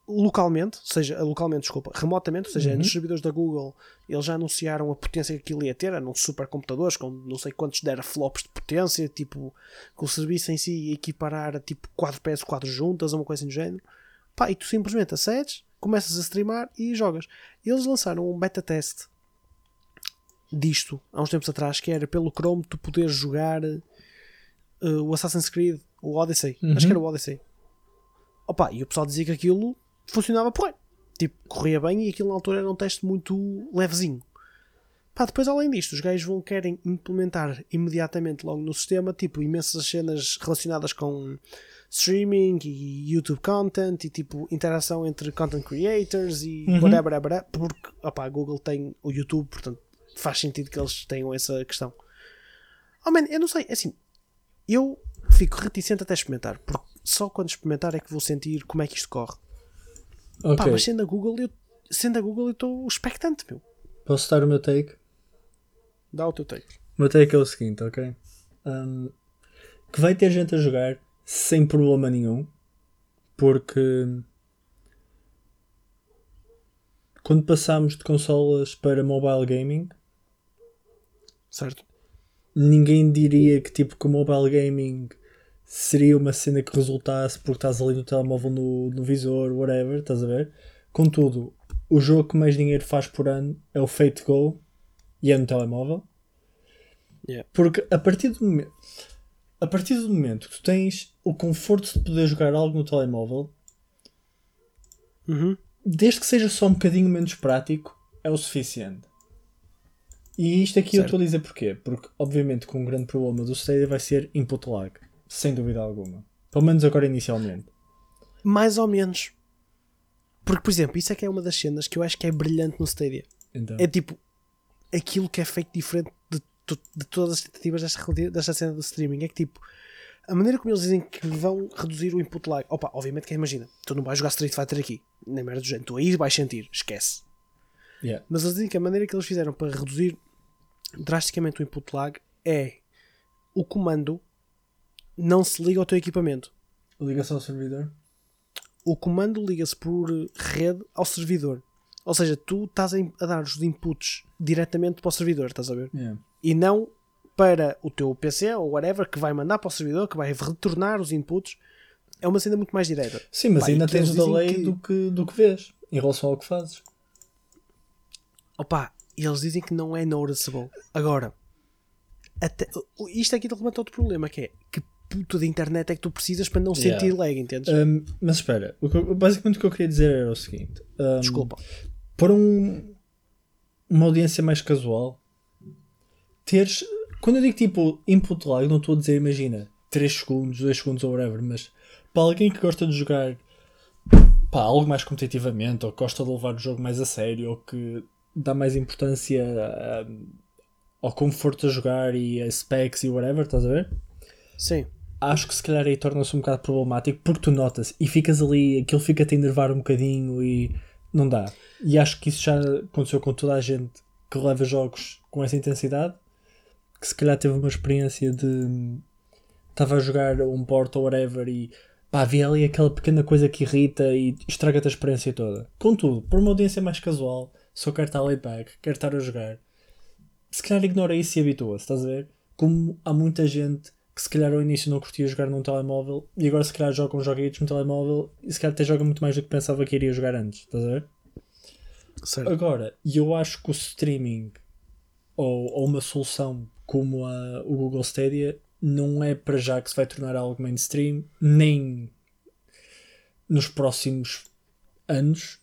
localmente, ou seja, localmente, desculpa, remotamente, ou seja, Uhum. nos servidores da Google eles já anunciaram a potência que aquilo ia ter, eram supercomputadores com não sei quantos teraflops de potência, tipo, com o serviço em si ia equiparar a tipo 4 PS4 juntas, ou uma coisa assim do género. Pá, e tu simplesmente acedes, começas a streamar e jogas. Eles lançaram um beta teste disto há uns tempos atrás, que era pelo Chrome tu poderes jogar eh, o Assassin's Creed, o Odyssey. Acho que era o Odyssey. Opa, e o pessoal dizia que aquilo funcionava porra. Tipo, corria bem e aquilo na altura era um teste muito levezinho. Pá, depois além disto, os gajos vão querem implementar imediatamente logo no sistema, tipo, imensas cenas relacionadas com streaming e YouTube content e tipo interação entre content creators e Uhum. whatever, whatever, porque opa, a Google tem o YouTube, portanto faz sentido que eles tenham essa questão. Oh man, eu não sei, assim, eu fico reticente até experimentar, porque só quando experimentar é que vou sentir como é que isto corre. Pá, Ok. mas sendo a Google, eu sendo a Google eu estou expectante, meu. Posso dar o meu take? Dá o teu take. O meu take é o seguinte, ok? Um, que vai ter gente a jogar sem problema nenhum, porque quando passámos de consolas para mobile gaming, Certo? Ninguém diria que tipo que o mobile gaming seria uma cena que resultasse porque estás ali no telemóvel no, no visor, whatever, estás a ver? Contudo, o jogo que mais dinheiro faz por ano é o Fate Go e é no telemóvel. Yeah. Porque a partir do momento a partir do momento que tu tens o conforto de poder jogar algo no telemóvel, Uhum. desde que seja só um bocadinho menos prático, é o suficiente. E isto aqui eu Certo. estou a dizer porquê? Porque, obviamente, com um grande problema do Stadia vai ser input lag. Sem dúvida alguma. Pelo menos agora inicialmente. Mais ou menos. Porque, por exemplo, isso é que é uma das cenas que eu acho que é brilhante no Stadia. Então, É tipo aquilo que é feito diferente de, de todas as tentativas desta, desta cena do streaming. É que tipo, a maneira como eles dizem que vão reduzir o input lag. Opa, obviamente que imagina, tu não vais jogar Street Fighter aqui, nem merda do género, tu aí vais sentir, esquece. yeah. Mas eles dizem que a maneira que eles fizeram para reduzir drasticamente o input lag é o comando não se liga ao teu equipamento. Ligação ao servidor? O comando liga-se por rede ao servidor. Ou seja, tu estás a dar os inputs diretamente para o servidor, estás a ver? Yeah. E não para o teu PC ou whatever que vai mandar para o servidor, que vai retornar os inputs. É uma cena muito mais direta. Sim, mas Pá, ainda tens o delay que- do, que, do que vês em relação ao que fazes. Opa, e eles dizem que não é noticeable. Agora, até, isto aqui levanta outro problema, que é que puta de internet é que tu precisas para não Yeah. sentir lag, entendes? Um, mas espera, o que basicamente o que eu queria dizer era o seguinte: um, Desculpa. para um- uma audiência mais casual, teres. Quando eu digo tipo input lag, não estou a dizer, imagina, 3 segundos, 2 segundos ou whatever, mas para alguém que gosta de jogar pá, algo mais competitivamente, ou que gosta de levar o jogo mais a sério, ou que dá mais importância ao conforto a jogar e a specs e whatever, estás a ver? Sim. acho que se calhar aí torna-se um bocado problemático porque tu notas e ficas ali, aquilo fica-te a enervar um bocadinho e não dá. E acho que isso já aconteceu com toda a gente que leva jogos com essa intensidade, que se calhar teve uma experiência de estava a jogar um port ou whatever e pá, havia ali aquela pequena coisa que irrita e estraga-te a experiência toda. Contudo, para uma audiência mais casual, só quer estar laid back, quer estar a jogar, se calhar ignora isso e habitua-se, estás a ver? Como há muita gente que se calhar ao início não curtia jogar num telemóvel e agora se calhar joga uns joguitos no telemóvel e se calhar até joga muito mais do que pensava que iria jogar antes, estás a ver? Certo. Agora, eu acho que o streaming ou, ou uma solução como a, o Google Stadia não é para já que se vai tornar algo mainstream, nem nos próximos anos.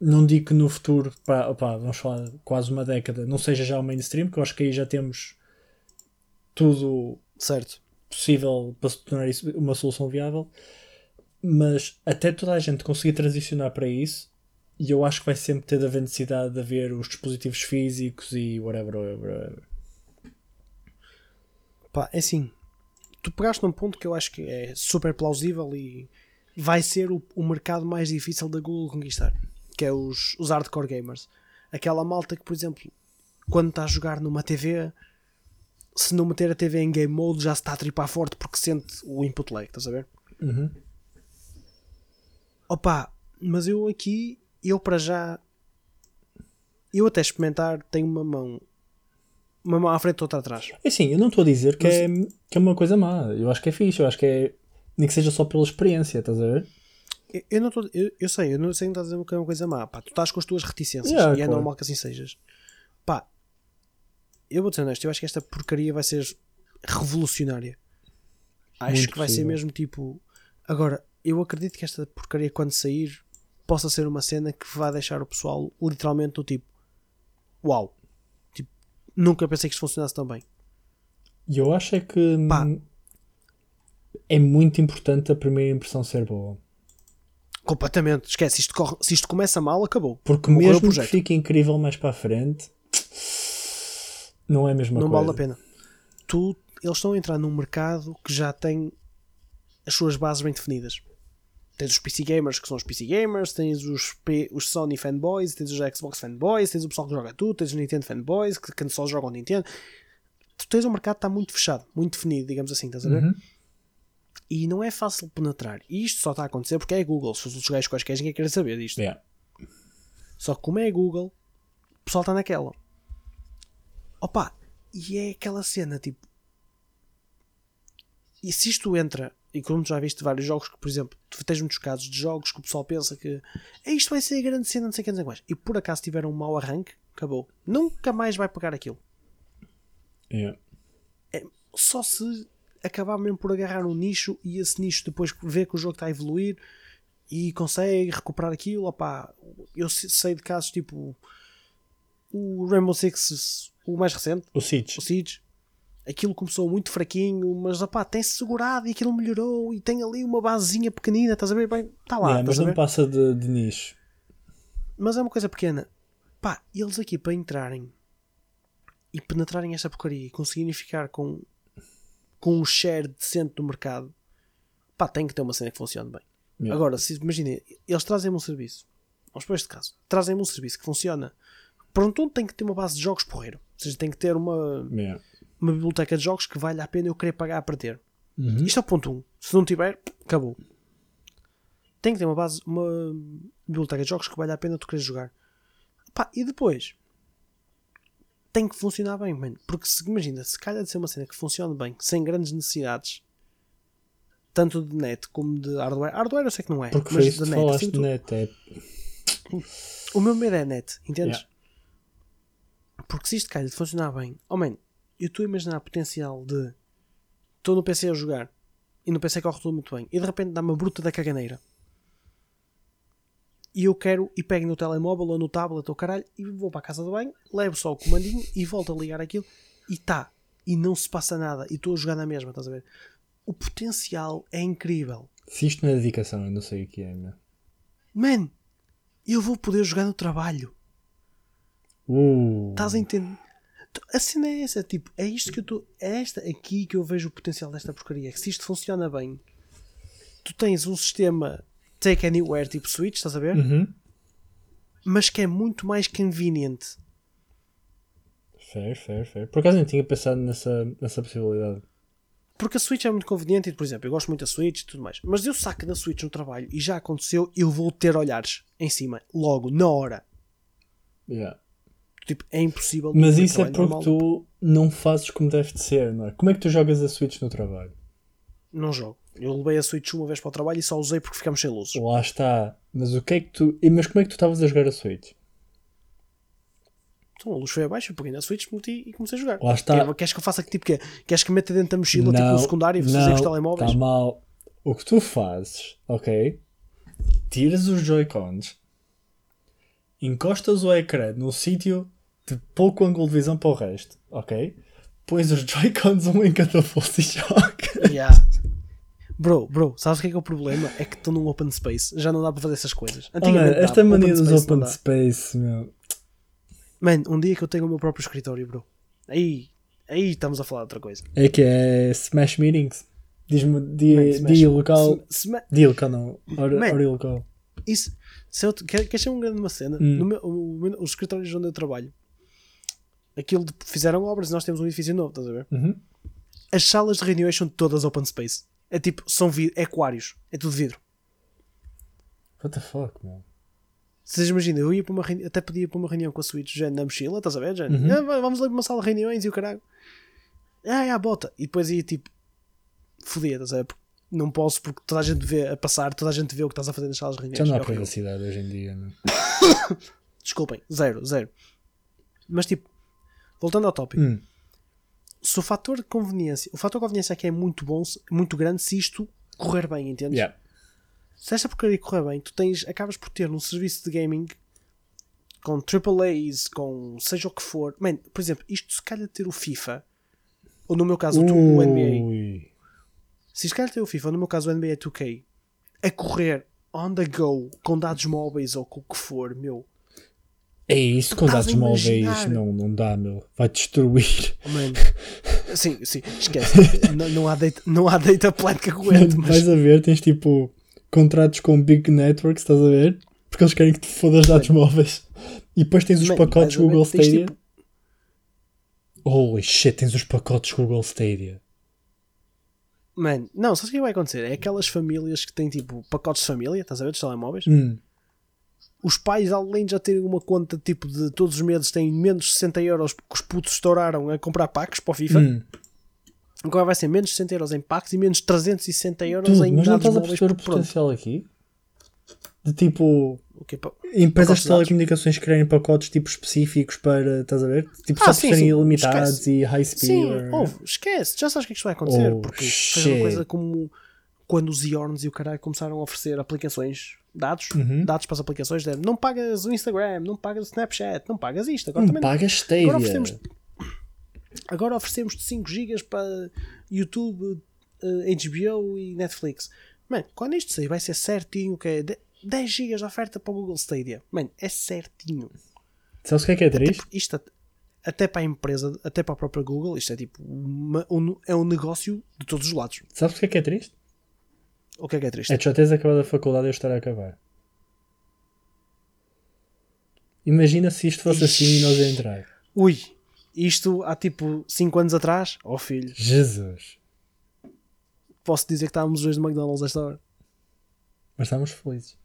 Não digo que no futuro, pá, opá, vamos falar quase uma década, não seja já o mainstream, que eu acho que aí já temos tudo Certo. possível para se tornar isso uma solução viável, mas até toda a gente conseguir transicionar para isso, e eu acho que vai sempre ter de haver necessidade de haver os dispositivos físicos e whatever, whatever, whatever. Pá, é assim. Tu pegaste num ponto que eu acho que é super plausível e vai ser o, o mercado mais difícil da Google conquistar. Que é os, os hardcore gamers. Aquela malta que, por exemplo, quando está a jogar numa TV, se não meter a TV em game mode já se está a tripar forte porque sente o input lag, estás a ver? Uhum. Opa, mas eu aqui, eu para já, eu até experimentar tenho uma mão, uma mão à frente e outra atrás. É assim, eu não estou a dizer que, é, que é uma coisa má, eu acho que é fixe, eu acho que é. Nem que seja só pela experiência, estás a ver? Eu, eu não tô, eu, eu sei, eu não sei que estás a dizer que é uma coisa má. Pá, tu estás com as tuas reticências Yeah, e é claro. normal que assim sejas. Pá, eu vou ser honesto, eu acho que esta porcaria vai ser revolucionária. Acho Muito que vai ser mesmo tipo. Agora, eu acredito que esta porcaria, quando sair, possa ser uma cena que vai deixar o pessoal literalmente do tipo: Uau! Tipo, nunca pensei que isto funcionasse tão bem. E eu acho é que Pá. é muito importante a primeira impressão ser boa. Completamente. Esquece, isto corre- se isto começa mal, acabou. Porque Morreu mesmo que fique incrível mais para a frente, não é a mesma não coisa. vale a pena. Tu, eles estão a entrar num mercado que já tem as suas bases bem definidas. Tens os PC gamers que são os PC gamers, tens os, P- os Sony fanboys, tens os Xbox fanboys, tens o pessoal que joga tudo, tens os Nintendo fanboys que, que só jogam Nintendo. Tu tens um mercado que está muito fechado, muito definido, digamos assim, estás a ver? Uhum. E não é fácil penetrar. E isto só está a acontecer porque é Google. Se os gajos quaisquer, ninguém quer saber disto. Yeah. Só que como é Google, o pessoal está naquela. Opa, e é aquela cena tipo. E se isto entra, e como tu já viste vários jogos que, por exemplo, tu tens muitos casos de jogos que o pessoal pensa que "É, isto vai ser a grande cena, não sei o que, não sei mais. E por acaso tiveram um mau arranque, acabou. Nunca mais vai pegar aquilo. Yeah. Só se acabar mesmo por agarrar um nicho e esse nicho depois vê que o jogo está a evoluir e consegue recuperar aquilo. Opá, eu se- sei de casos tipo o Rainbow Six, o mais recente, O Siege. o Siege. Aquilo começou muito fraquinho, mas opá, tem-se segurado e aquilo melhorou e tem ali uma basezinha pequenina, estás a ver? Bem, está lá, estás mas não ver? passa de, de nicho. Mas é uma coisa pequena. Pá, eles aqui para entrarem e penetrarem esta porcaria e conseguirem ficar com, com um share decente do mercado, pá, tem que ter uma cena que funcione bem. Yeah. Agora, se imaginem, eles trazem-me um serviço, vamos por este caso, trazem-me um serviço que funciona. Pronto, tem que ter uma base de jogos porreiro. Ou seja, tem que ter uma, Yeah. uma biblioteca de jogos que vale a pena eu querer pagar para ter. Uhum. Isto é o ponto 1. Um. Se não tiver, acabou. Tem que ter uma base, uma biblioteca de jogos que vale a pena tu querer jogar. Pá, e depois tem que funcionar bem, mano. Porque se imagina, se calhar de ser uma cena que funcione bem, sem grandes necessidades, tanto de net como de hardware. Hardware eu sei que não é, Porque mas de net. tu- net. É... o meu medo é net, entendes? Yeah. Porque se isto calha de funcionar bem, oh man, eu estou a imaginar o potencial de estou no PC a jogar e no PC corre tudo muito bem e de repente dá uma bruta da caganeira e eu quero e pego no telemóvel ou no tablet ou caralho e vou para a casa do banho, levo só o comandinho e volto a ligar aquilo e tá, e não se passa nada e estou a jogar na mesma, estás a ver? O potencial é incrível. Se isto não é dedicação, eu não sei o que é. Meu. Man, eu vou poder jogar no trabalho. Uh, Estás a entender? A cena é essa, tipo, é isto que eu estou. É esta aqui que eu vejo o potencial desta porcaria. Que se isto funciona bem, tu tens um sistema take anywhere tipo Switch, estás a ver? Uhum. mas que é muito mais conveniente. Fair, fair, fair. Por acaso nem tinha pensado nessa, nessa possibilidade. Porque a Switch é muito conveniente e, por exemplo, eu gosto muito da Switch e tudo mais. Mas eu saco da Switch no trabalho e já aconteceu, eu vou ter olhares em cima, logo, na hora. Yeah. Tipo, é impossível. Mas isso é porque normal. tu não fazes como deve de ser, não é? Como é que tu jogas a Switch no trabalho? Não jogo. Eu levei a Switch uma vez para o trabalho e só usei porque ficamos sem luzes. Lá está. Mas o que é que tu. e- Mas como é que tu estavas a jogar a Switch? Então a luz foi abaixo, eu peguei na Switch, meti e comecei a jogar. Lá está. Quer- Queres que eu faça que tipo que Queres que meta dentro da mochila, tipo no secundário e fazer não, com os telemóveis? Está mal. O que tu fazes, ok? Tiras os Joy-Cons, encostas o ecrã num sítio de pouco ângulo de visão para o resto, ok? Pões os Joy-Cons um em cada bolso e joga. Yeah. Bro, bro, sabes o que é que é o problema? É que estou num open space, já não dá para fazer essas coisas. Oh, man, Antigamente esta mania dos open space, meu. Mano, um dia que eu tenho o meu próprio escritório, bro. Aí, aí estamos a falar de outra coisa. É que é Smash Meetings. Diz-me dia, dia local. se- Dia local não. Hora local. Isso, se eu, quer, quer ser um grande uma cena? Hum. No meu, o os escritórios onde eu trabalho, aquilo de, fizeram obras e nós temos um edifício novo, estás a ver? Uhum. As salas de reuniões são todas open space. É tipo, são vid é aquários, é tudo vidro. What the fuck, man? Vocês imaginam, eu ia para uma reunião, até podia ir para uma reunião com a Switch já na mochila, estás a ver? Já, Uhum. "Ah, vamos ali para uma sala de reuniões e o caralho. Ah, é, bota. E depois ia tipo, fodia, estás a ver? Porque Não posso porque toda a gente vê a passar, toda a gente vê o que estás a fazer nas salas de reuniões. Já não há É privacidade hoje em dia, não? Desculpem, zero, zero. Mas tipo, voltando ao tópico, Hum. Se o fator de conveniência, o fator de conveniência é que é muito bom, muito grande se isto correr bem, entendes? Yeah. Se esta porcaria correr bem, tu tens, acabas por ter um serviço de gaming com AAAs, com seja o que for. Man, por exemplo, isto se calhar ter o FIFA, ou no meu caso o, o NBA, se se calhar ter o FIFA, ou no meu caso o NBA 2K, a correr on the go, com dados móveis ou com o que for, meu, É isso, com dados móveis não, não dá, meu. Vai destruir. oh, man. sim, sim, esquece. não, não, há data, não há data plan que aguente, mas Vais a ver, tens tipo contratos com big networks, estás a ver? Porque eles querem que te fodas dados móveis. E depois tens os Man, pacotes ver, Google tens, Stadia. tipo- Holy shit, tens os pacotes Google Stadia. Mano, não, sabes o que vai acontecer? É aquelas famílias que têm tipo pacotes de família, estás a ver, dos telemóveis. Hum. Os pais, além de já terem uma conta tipo de todos os meses, têm menos de 60 euros que os putos estouraram a comprar packs para o FIFA. Hum. Agora vai ser menos de 60 euros em packs e menos de 360 euros Tudo, em mas não dados estás a perceber o porque potencial aqui? De tipo, O quê, pá? empresas de telecomunicações criarem pacotes tipo específicos para, estás a ver? Tipo, Ah, só sim, serem ilimitados esquece. e high speed. Sim, or- ouve, esquece, já sabes o que é que isto vai acontecer. Oh, porque fez shit. uma coisa como quando os Iorns e o caralho começaram a oferecer aplicações, dados, Uhum. dados para as aplicações, de, não pagas o Instagram, não pagas o Snapchat, não pagas isto. Agora Não também não pagas Stadia. Agora oferecemos, agora oferecemos 5 GB para YouTube, eh, HBO e Netflix. Mano, quando isto sair vai ser certinho, que é de- 10 GB de oferta para o Google Stadia. Mano, é certinho. Sabes o que é que é triste? Tipo, isto at- até para a empresa, até para a própria Google, isto é tipo uma- um, é um negócio de todos os lados. Sabes o que é que é triste? O que é que é triste? É tu já teres acabado a faculdade e eu estar a acabar. Imagina se isto fosse assim e nós a entrar. Ui, isto há tipo 5 anos atrás, oh filho, Jesus. posso dizer que estávamos os dois no McDonald's esta hora. Mas estamos felizes.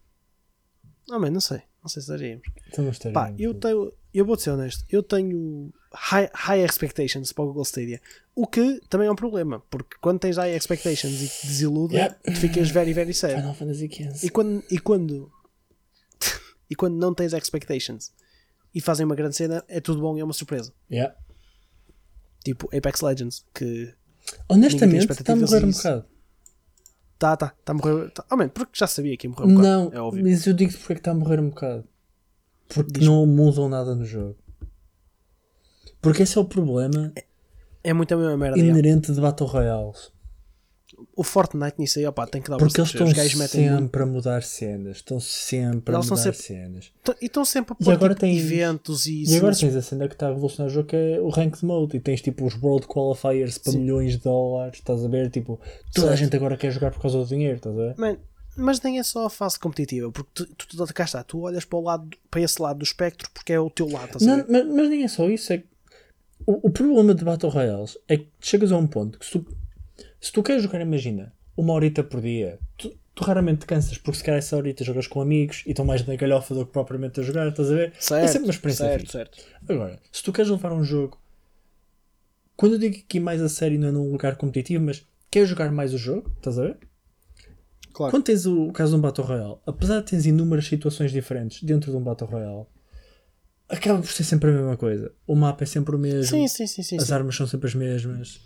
Não, man, não sei, não sei se. Estamos ter Pá, eu tenho, eu vou ser honesto, eu tenho high, high expectations para o Google Stadia, o que também é um problema, porque quando tens high expectations e te desilude, Yeah. tu ficas very, very sad. Final Fantasy XV. E quando, e quando e quando não tens expectations e fazem uma grande cena, é tudo bom e é uma surpresa. Yeah. Tipo Apex Legends, que Honestamente, está a morrer um bocado. Tá, tá, tá a morrer. Tá, oh, man, porque já sabia que ia morrer um bocado. Não, é óbvio. mas eu digo porque é que está a morrer um bocado. Porque Diz-me. não mudam nada no jogo. Porque esse é o problema É muito a mesma merda. já. inerente de Battle Royales. O Fortnite nisso aí, opá, tem que dar Porque eles estão sempre a mudar cenas. Estão sempre a Eles estão mudar sempre- cenas. Tão- E estão sempre a pôr tipo, tens- eventos e, E agora tens a cena que está a revolucionar o jogo que é o Ranked Mode e tens tipo os World Qualifiers para Sim. milhões de dólares, estás a ver? Tipo, toda a gente agora quer jogar por causa do dinheiro, estás a ver? Man, Mas nem é só a fase competitiva, porque tu, tu, tu, cá está, tu olhas para, o lado, para esse lado do espectro porque é o teu lado, estás a Não, ver? mas, mas nem é só isso. É que o, o problema de Battle Royales é que chegas a um ponto que se tu, se tu queres jogar, imagina, uma horita por dia, tu, tu raramente te cansas porque se calhar essa horita jogas com amigos e estão mais na galhofa do que propriamente a jogar, estás a ver? é Certo, sempre uma experiência certo, fixe. certo. Agora, se tu queres levar um jogo, quando eu digo aqui mais a sério, não é num lugar competitivo, mas queres jogar mais o jogo, estás a ver? Claro. Quando tens o, o caso de um Battle Royale, apesar de tens inúmeras situações diferentes dentro de um Battle Royale, acaba por ser sempre a mesma coisa. O mapa é sempre o mesmo, Sim, sim, sim, as armas são sempre as mesmas.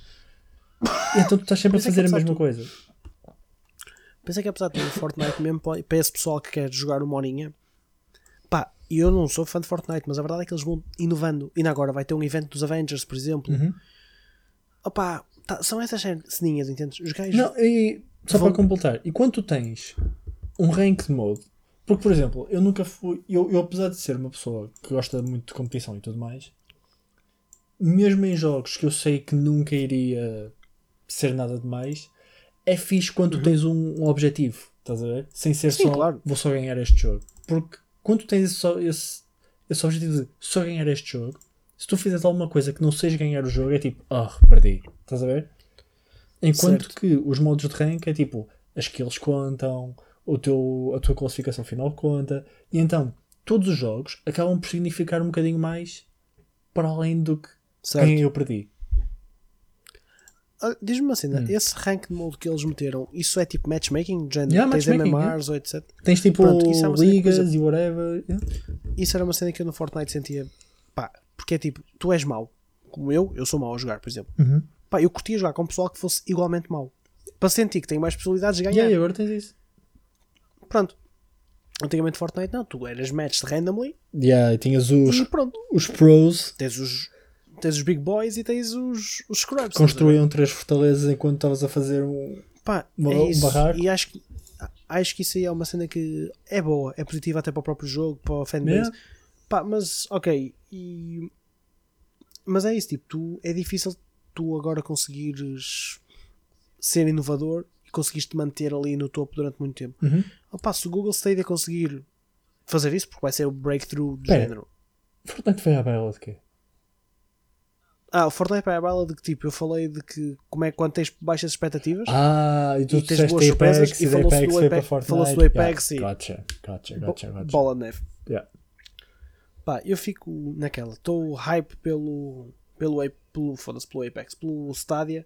Então tu estás sempre a é fazer a apesar mesma tu- coisa. Pensei que apesar de ter o Fortnite mesmo para esse pessoal que quer jogar uma horinha, pá, e eu não sou fã de Fortnite, mas a verdade é que eles vão inovando. E ainda agora vai ter um evento dos Avengers, por exemplo. Uhum. Opá, tá- são essas ceninhas, entendes? Os gajos. Não, e só Vão- para completar, e quando tu tens um ranked mode, porque por exemplo, eu nunca fui, eu, eu apesar de ser uma pessoa que gosta muito de competição e tudo mais, mesmo em jogos que eu sei que nunca iria ser nada demais, é fixe quando tu tens um, um objetivo, estás a ver? Sem ser Sim, só claro. vou só ganhar este jogo. Porque quando tens só esse, esse objetivo de só ganhar este jogo, se tu fizeres alguma coisa que não seja ganhar o jogo, é tipo, ah, perdi. Estás a ver? Enquanto Certo. que os modos de rank é tipo, as skills contam, o teu, a tua classificação final conta, e então todos os jogos acabam por significar um bocadinho mais para além do que certo. quem eu perdi. Ah, Diz-me uma cena, Hum. esse rank mode que eles meteram, isso é tipo matchmaking? De género, Yeah, tens matchmaking, MMRs ou etc. Tens tipo Pronto, isso é ligas coisa- e whatever. yeah. Isso era uma cena que eu no Fortnite sentia, pá, porque é tipo, tu és mau, como eu, eu sou mau a jogar, por exemplo. Uhum. Pá, eu curtia jogar com um pessoal que fosse igualmente mau. Para sentir que tem mais possibilidades de ganhar. Yeah, e agora tens isso. Pronto. Antigamente Fortnite não, tu eras matched randomly Yeah, e tinhas os, e pronto. os pros Tens os, tens os big boys e tens os, os scrubs. construíam três fortalezas enquanto estavas a fazer um. Pá, uma- é um barraco. E acho que, acho que isso aí é uma cena que é boa, é positiva até para o próprio jogo, para o fanbase. Yeah. Pá, mas ok. E, mas é isso, tipo, tu, é difícil tu agora conseguires ser inovador e conseguires te manter ali no topo durante muito tempo. Uhum. Opa, se o Google Stadia conseguir fazer isso, porque vai ser o breakthrough de Pera. género. Fortnite foi à baila de quê? Ah, o Fortnite para a bala de que tipo, eu falei de que como é quando tens baixas expectativas, Ah, e tu E tens boas surpresas Apex e falou-se Apex do Apex- falou-se do Apex yeah. e- Gotcha, gotcha, gotcha, gotcha. bola de neve. Yeah. Pá, eu fico naquela, estou hype pelo pelo, pelo, foda-se, pelo Apex, pelo Stadia,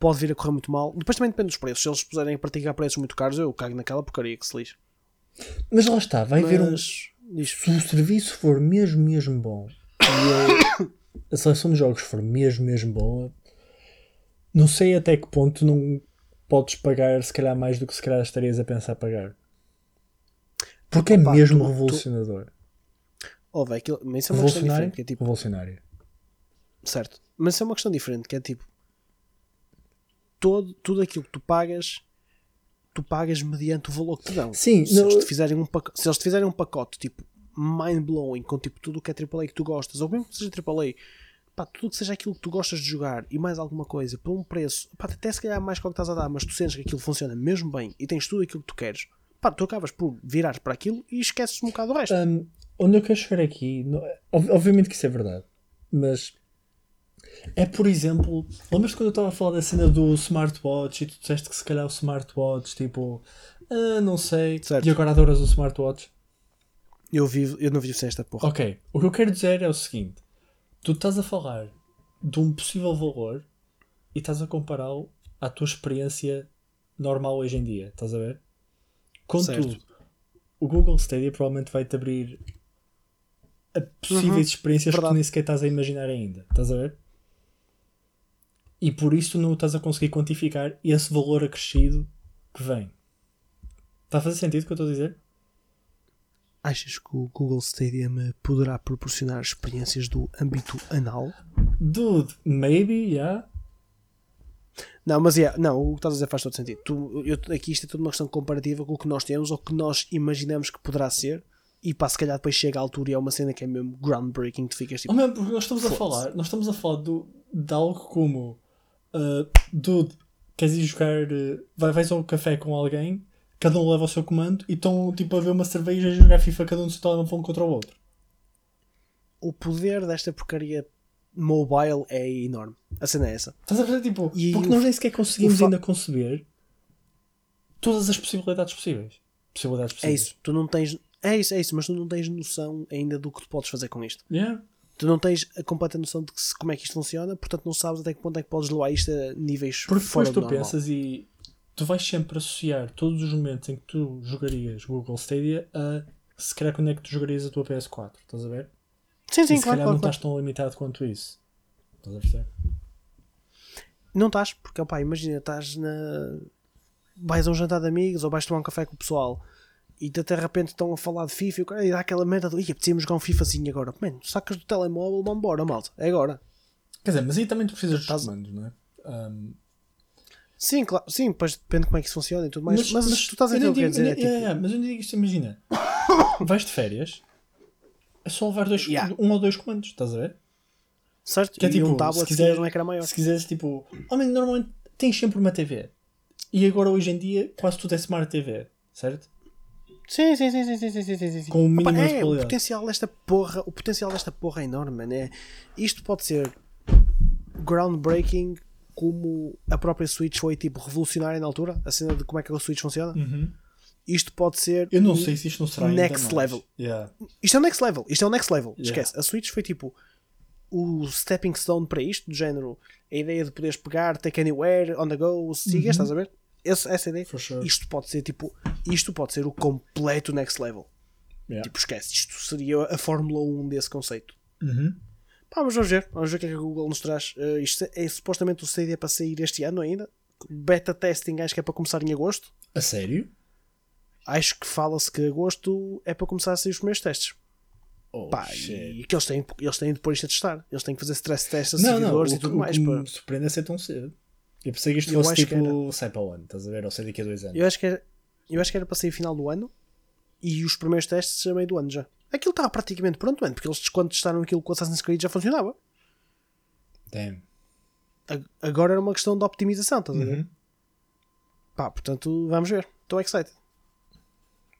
pode vir a correr muito mal. Depois também depende dos preços. Se eles puserem a praticar preços muito caros, eu cago naquela porcaria que se lixe. Mas lá está, vai haver um. Mas, diz, Se o serviço for mesmo, mesmo bom e a, a seleção de jogos for mesmo, mesmo boa, não sei até que ponto não podes pagar se calhar mais do que se calhar estarias a pensar pagar. Porque é Opa, mesmo tu- tu- revolucionador. oh, véi, aquilo- mas isso é uma questão Revolucionário? diferente, que é tipo, Revolucionário. certo. Mas isso é uma questão diferente, que é tipo, todo, tudo aquilo que tu pagas, tu pagas mediante o valor que te dão. Sim, se, não- eles te fizerem um pacote, se eles te fizerem um pacote tipo mind blowing com tipo tudo o que é AAA que tu gostas, ou mesmo que seja AAA, pá, tudo que seja aquilo que tu gostas de jogar e mais alguma coisa por um preço, pá, até se calhar mais que o que estás a dar, mas tu sentes que aquilo funciona mesmo bem e tens tudo aquilo que tu queres, pá, tu acabas por virar para aquilo e esqueces um bocado o resto. Hum, onde eu quero chegar aqui, ob- obviamente que isso é verdade, mas é por exemplo, lembras-te quando eu estava a falar da cena do smartwatch e tu disseste que se calhar o smartwatch, tipo, ah, não sei, Certo. e agora adoras o smartwatch? Eu, vivo, eu não vivo sem esta porra. Ok, o que eu quero dizer é o seguinte: tu estás a falar de um possível valor e estás a compará-lo à tua experiência normal hoje em dia, estás a ver? Contudo, Certo. o Google Stadia provavelmente vai-te abrir a possíveis Uhum, experiências que tu verdade. nem sequer estás a imaginar ainda, estás a ver? E por isso não estás a conseguir quantificar esse valor acrescido que vem. Está a fazer sentido o que eu estou a dizer? Achas que o Google Stadia me poderá proporcionar experiências do âmbito anal? Dude, maybe, yeah. Não, mas yeah, não, o que estás a dizer faz todo sentido. Tu, eu, aqui isto é toda uma questão comparativa com o que nós temos ou que nós imaginamos que poderá ser. E pá, se calhar depois chega à altura e é uma cena que é mesmo groundbreaking. Tu ficas tipo, Oh, man, porque nós estamos a falar, nós estamos a falar do, de algo como uh, dude, queres ir jogar, uh, vai, vais ao café com alguém, cada um leva o seu comando e estão tipo a ver uma cerveja e a jogar FIFA cada um no seu telemóvel contra o outro. O poder desta porcaria mobile é enorme. A cena é essa. Estás a ver? Tipo, E porque nós nem sequer conseguimos ainda conceber todas as possibilidades possíveis. Possibilidades É possíveis. isso. Tu não tens. É isso, é isso, mas tu não tens noção ainda do que tu podes fazer com isto. Yeah. Tu não tens a completa noção de que se- como é que isto funciona, portanto não sabes até que ponto é que podes levar isto a níveis Porque fora depois do tu normal. pensas e tu vais sempre associar todos os momentos em que tu jogarias Google Stadia a se calhar quando é que tu jogarias a tua PS4. Estás a ver? Sim, sim, e se claro, calhar claro, não claro. estás tão limitado quanto isso. Estás a perceber? Não estás, porque opá, imagina, estás na. vais a um jantar de amigos ou vais tomar um café com o pessoal e de de repente estão a falar de FIFA e, o cara- dá aquela merda do. Ia, precisamos jogar um FIFAzinho agora. Mano, sacas do telemóvel, vamos embora, malta. É agora. Quer dizer, mas aí também tu precisas dos Estás- comandos, não é? Um, Sim, claro, sim, depois depende de como é que isso funciona e tudo mais. Mas, mas, mas tu estás a entender o que dizer. É, é, tipo... é, é, mas eu não digo isto, imagina. Vais de férias, a só levar dois, yeah. um ou dois comandos, estás a ver? Certo, que é, tipo, um tablet se é um ecrã maior. Se quiseres, tipo, homem, normalmente tens sempre uma TV. E agora, hoje em dia, quase tudo é Smart TV, certo? Sim, sim, sim, sim, sim, sim, sim, sim. Com o mínimo Opa, é, de o potencial desta porra, o potencial desta porra é enorme, né? Isto pode ser groundbreaking como a própria Switch foi tipo revolucionária na altura, a cena de como é que a Switch funciona. Isto pode ser Eu não sei se isto não será Next level. Yeah. Isto é o next level, isto é o next level. Yeah. Esquece. A Switch foi tipo o stepping stone para isto, do género, a ideia de poderes pegar, take anywhere, on the go, siga, estás a ver? Esse, essa ideia. Sure. Isto pode ser tipo, isto pode ser o completo next level. Yeah. Tipo, esquece, isto seria a Fórmula 1 desse conceito. Uhum. Pá, mas vamos ver, vamos ver o que é que a Google nos traz. Eh, isto é, é supostamente o Stadia para sair este ano ainda. Beta testing acho que é para começar em agosto. A sério? Acho que fala-se que agosto é para começar a sair os primeiros testes. Oh, Pá, shit. e que eles têm, eles têm de pôr isto a testar. Eles têm que fazer stress tests a Não, não, servidores o, e tudo o mais. que Para... me surpreende é ser tão cedo. Eu pensei que isto Eu fosse tipo, sai para o ano, estás a ver? Ou sei daqui a dois anos. Eu, acho que era, eu acho que era para sair final do ano e os primeiros testes a meio do ano já. Aquilo estava praticamente pronto, mano, porque eles quando testaram aquilo com o Assassin's Creed já funcionava. Damn. Agora era uma questão de optimização, estás a ver? Uhum. Pá, portanto, vamos ver. Estou excited.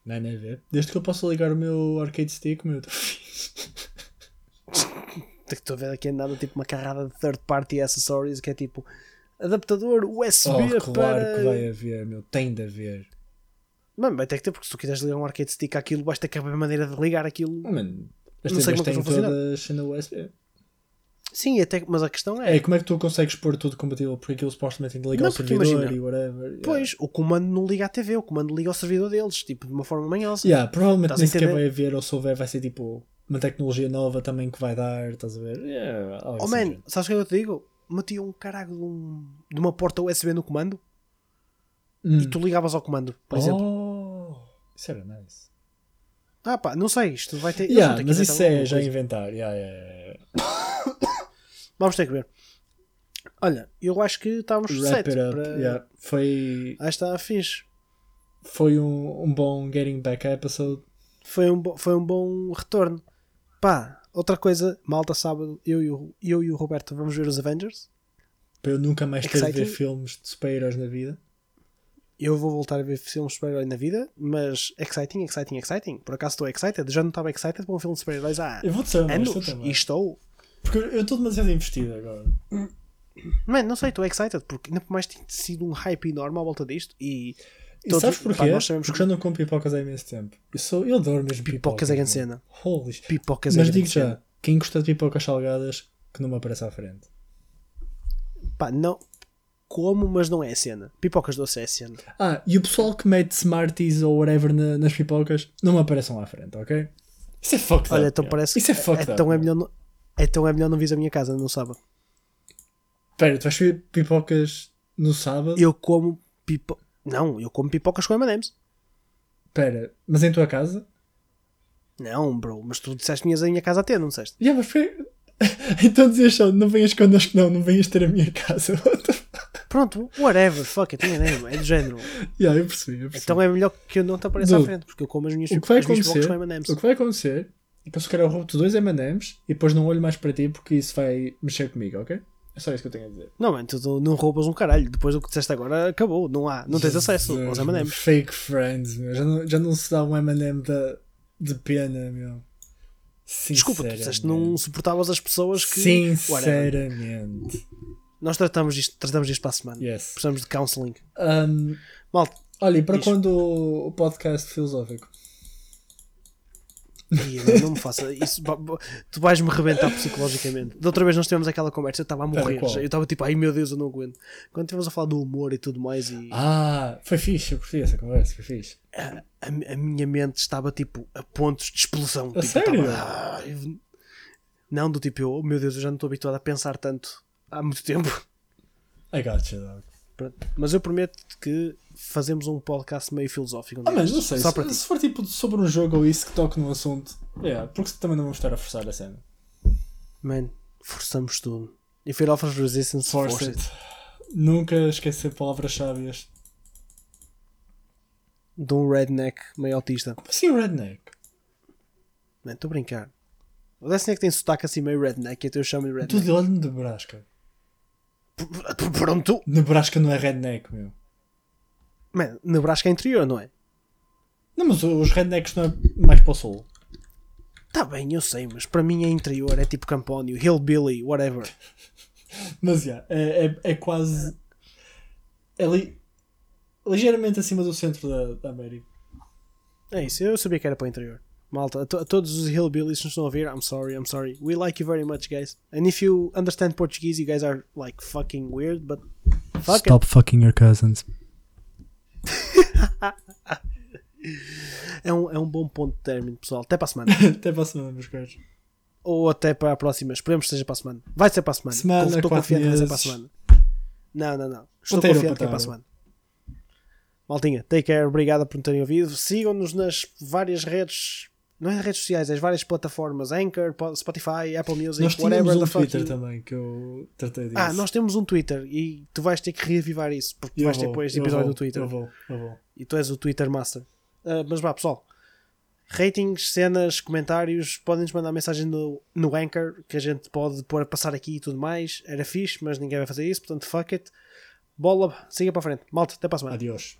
Não é nem ver. Desde que eu possa ligar o meu arcade stick, meu estou fixe. Estou a ver aqui nada tipo uma carrada de third party accessories que é tipo adaptador USB Oh, claro para. que vai haver, meu. Tem de haver. Mano, vai ter que ter, porque se tu quiseres ligar um arcade stick àquilo, vais ter que haver maneira de ligar aquilo. Oh, mano, as Não sei como é têm todas na USB. Sim, até, mas a questão é. É, como é que tu consegues pôr tudo compatível? Porque aquilo supostamente tem de ligar Não, ao servidor imagina, e whatever. Yeah. Pois, o comando não liga à TV, o comando liga ao servidor deles, tipo, de uma forma manhosa. Yeah, provavelmente nem sequer vai haver, ou se houver, vai ser tipo uma tecnologia nova também que vai dar, estás a ver? Yeah, Oh assim man, género. sabes o que eu te digo? Metia um caralho de, um- de uma porta USB no comando Hum. e tu ligavas ao comando, por exemplo. Oh, isso era nice. Ah pá, não sei, isto vai ter. Yeah, mas isso é já coisa. inventar. Yeah, yeah. Vamos ter que ver. Olha, eu acho que estávamos Wrap set para. yeah. Foi, Ah, está fixe. foi um, um bom Getting Back episode. Foi um, bo- foi um bom retorno. Pá, outra coisa, malta sábado, eu e, o, eu e o Roberto vamos ver os Avengers. Para eu nunca mais ter de ver filmes de super-heróis na vida. Eu vou voltar a ver filmes de super-herói na vida, mas exciting, exciting, exciting. Por acaso estou excited. Já não estava excited para um filme de super-heróis há Eu ser honesto anos. E estou. Porque eu estou demasiado investido agora. Mano, não sei, estou excited porque ainda por mais tem sido um hype enorme à volta disto e. E todos- sabes pá, porquê? nós sabemos Porque que já não como pipocas há imenso tempo. Eu, sou, eu adoro mesmo pipocas. pipocas é grande cena. Holy. Pipocas é Mas grande digo já, quem gosta de pipocas salgadas, que não me apareça à frente. Pá, não. Como, mas não é a cena. Pipocas doce é a cena. Ah, e o pessoal que mete Smarties ou whatever na- nas pipocas, não me apareçam à frente, ok? Isso é fucked Olha, up. então yeah. parece Isso é fucked up. então é man. melhor não, então é melhor não vis a minha casa no sábado. Espera, tu vais ver pipocas no sábado? Eu como pipo... Não, eu como pipocas com M&M's. Espera, mas em tua casa? Não, bro, mas tu disseste minhas a minha casa a ter, não disseste? Yeah, mas espera. então dizias só, não venhas connosco não, não venhas ter a minha casa. Pronto, whatever, fuck it, M&M, é do género. yeah, eu percebi, eu percebi. Então é melhor que eu não te apareça à frente, porque eu como as minhas, o que vai acontecer, com M&M's. o que vai acontecer é que eu se calhar roubo-te dois M&M's e depois não olho mais para ti porque isso vai mexer comigo, ok? É só isso que eu tenho a dizer. Não, mano, tu não roubas um caralho. Depois do que disseste agora, acabou. Não há. Não tens acesso aos M&M's. Fake friends, meu. Já não, já não se dá um M&M da- de pena, meu. Desculpa, tu disseste não suportavas as pessoas que. Sinceramente. Nós tratamos isto, tratamos isto para a semana. Yes. Precisamos de counseling. Um, Malta, olha, e para Diz. quando o podcast filosófico? Não, me faça isso. Tu vais-me rebentar psicologicamente. Da outra vez nós tivemos aquela conversa, eu estava a morrer. Eu estava tipo, ai meu Deus, eu não aguento. Quando estivemos a falar do humor e tudo mais, e Ah, foi fixe, eu curti essa conversa, foi fixe. a, a- a minha mente estava tipo a pontos de explosão. tipo, eu sério? estava, "Ah", eu- Não, do tipo, eu, oh, meu Deus, eu já não estou habituado a pensar tanto há muito tempo. I got you, dog. Pronto. Mas eu prometo que fazemos um podcast meio filosófico. um Ah, dia mas não sei, Só se, para se for tipo sobre um jogo ou isso que toque no assunto, yeah, porque também não vamos estar a forçar a cena. Man, forçamos tudo. If it offers resistance, Force force it. it. Nunca esquecer palavras sábias. De um redneck meio autista. Como assim redneck? Man, estou a brincar. O Destiny é que tem sotaque assim meio redneck, então eu chamo-lhe Tu redneck. de onde Nebraska? P- p- Pronto. Nebraska não é redneck, meu. Man, Nebraska é interior, não é? Não, mas os rednecks não é mais para o sul. Tá bem, eu sei, mas para mim é interior, é tipo Campónio, Hillbilly, whatever. Mas já, é, é, é quase. É li, ligeiramente acima do centro da, da América. É isso, eu sabia que era para o interior. Malta, a, to- a todos os Hillbillies que nos estão a ouvir, I'm sorry, I'm sorry. We like you very much, guys. And if you understand Portuguese, you guys are like fucking weird, but fuck it. fucking your cousins. É um, é um bom ponto de término, pessoal. Até para a semana. Até para a semana, meus caros. Ou até para a próxima. Esperemos que seja para a semana. Vai ser para a semana. Semana, Estou confiante que vai ser para a semana. Não, não, não. Estou Ponteiro, confiante que é para a semana. Maltinha, take care. Obrigado por nos terem ouvido. Sigam-nos nas várias redes. Não é redes sociais, é as várias plataformas. Anchor, Po- Spotify, Apple Music, Nós whatever tínhamos um. Twitter you- também que eu tratei disso. Ah, nós temos um Twitter e tu vais ter que reavivar isso porque tu Eu vais ter vou, que pôr este episódio vou, no Twitter. Eu vou, eu vou. E tu és o Twitter Master. Ah, mas vá, pessoal. Ratings, cenas, comentários, podem-nos mandar mensagem no, no Anchor que a gente pode pôr a passar aqui e tudo mais. Era fixe, mas ninguém vai fazer isso, portanto, fuck it. Bola, siga para a frente. Malta, até para a semana. Adiós.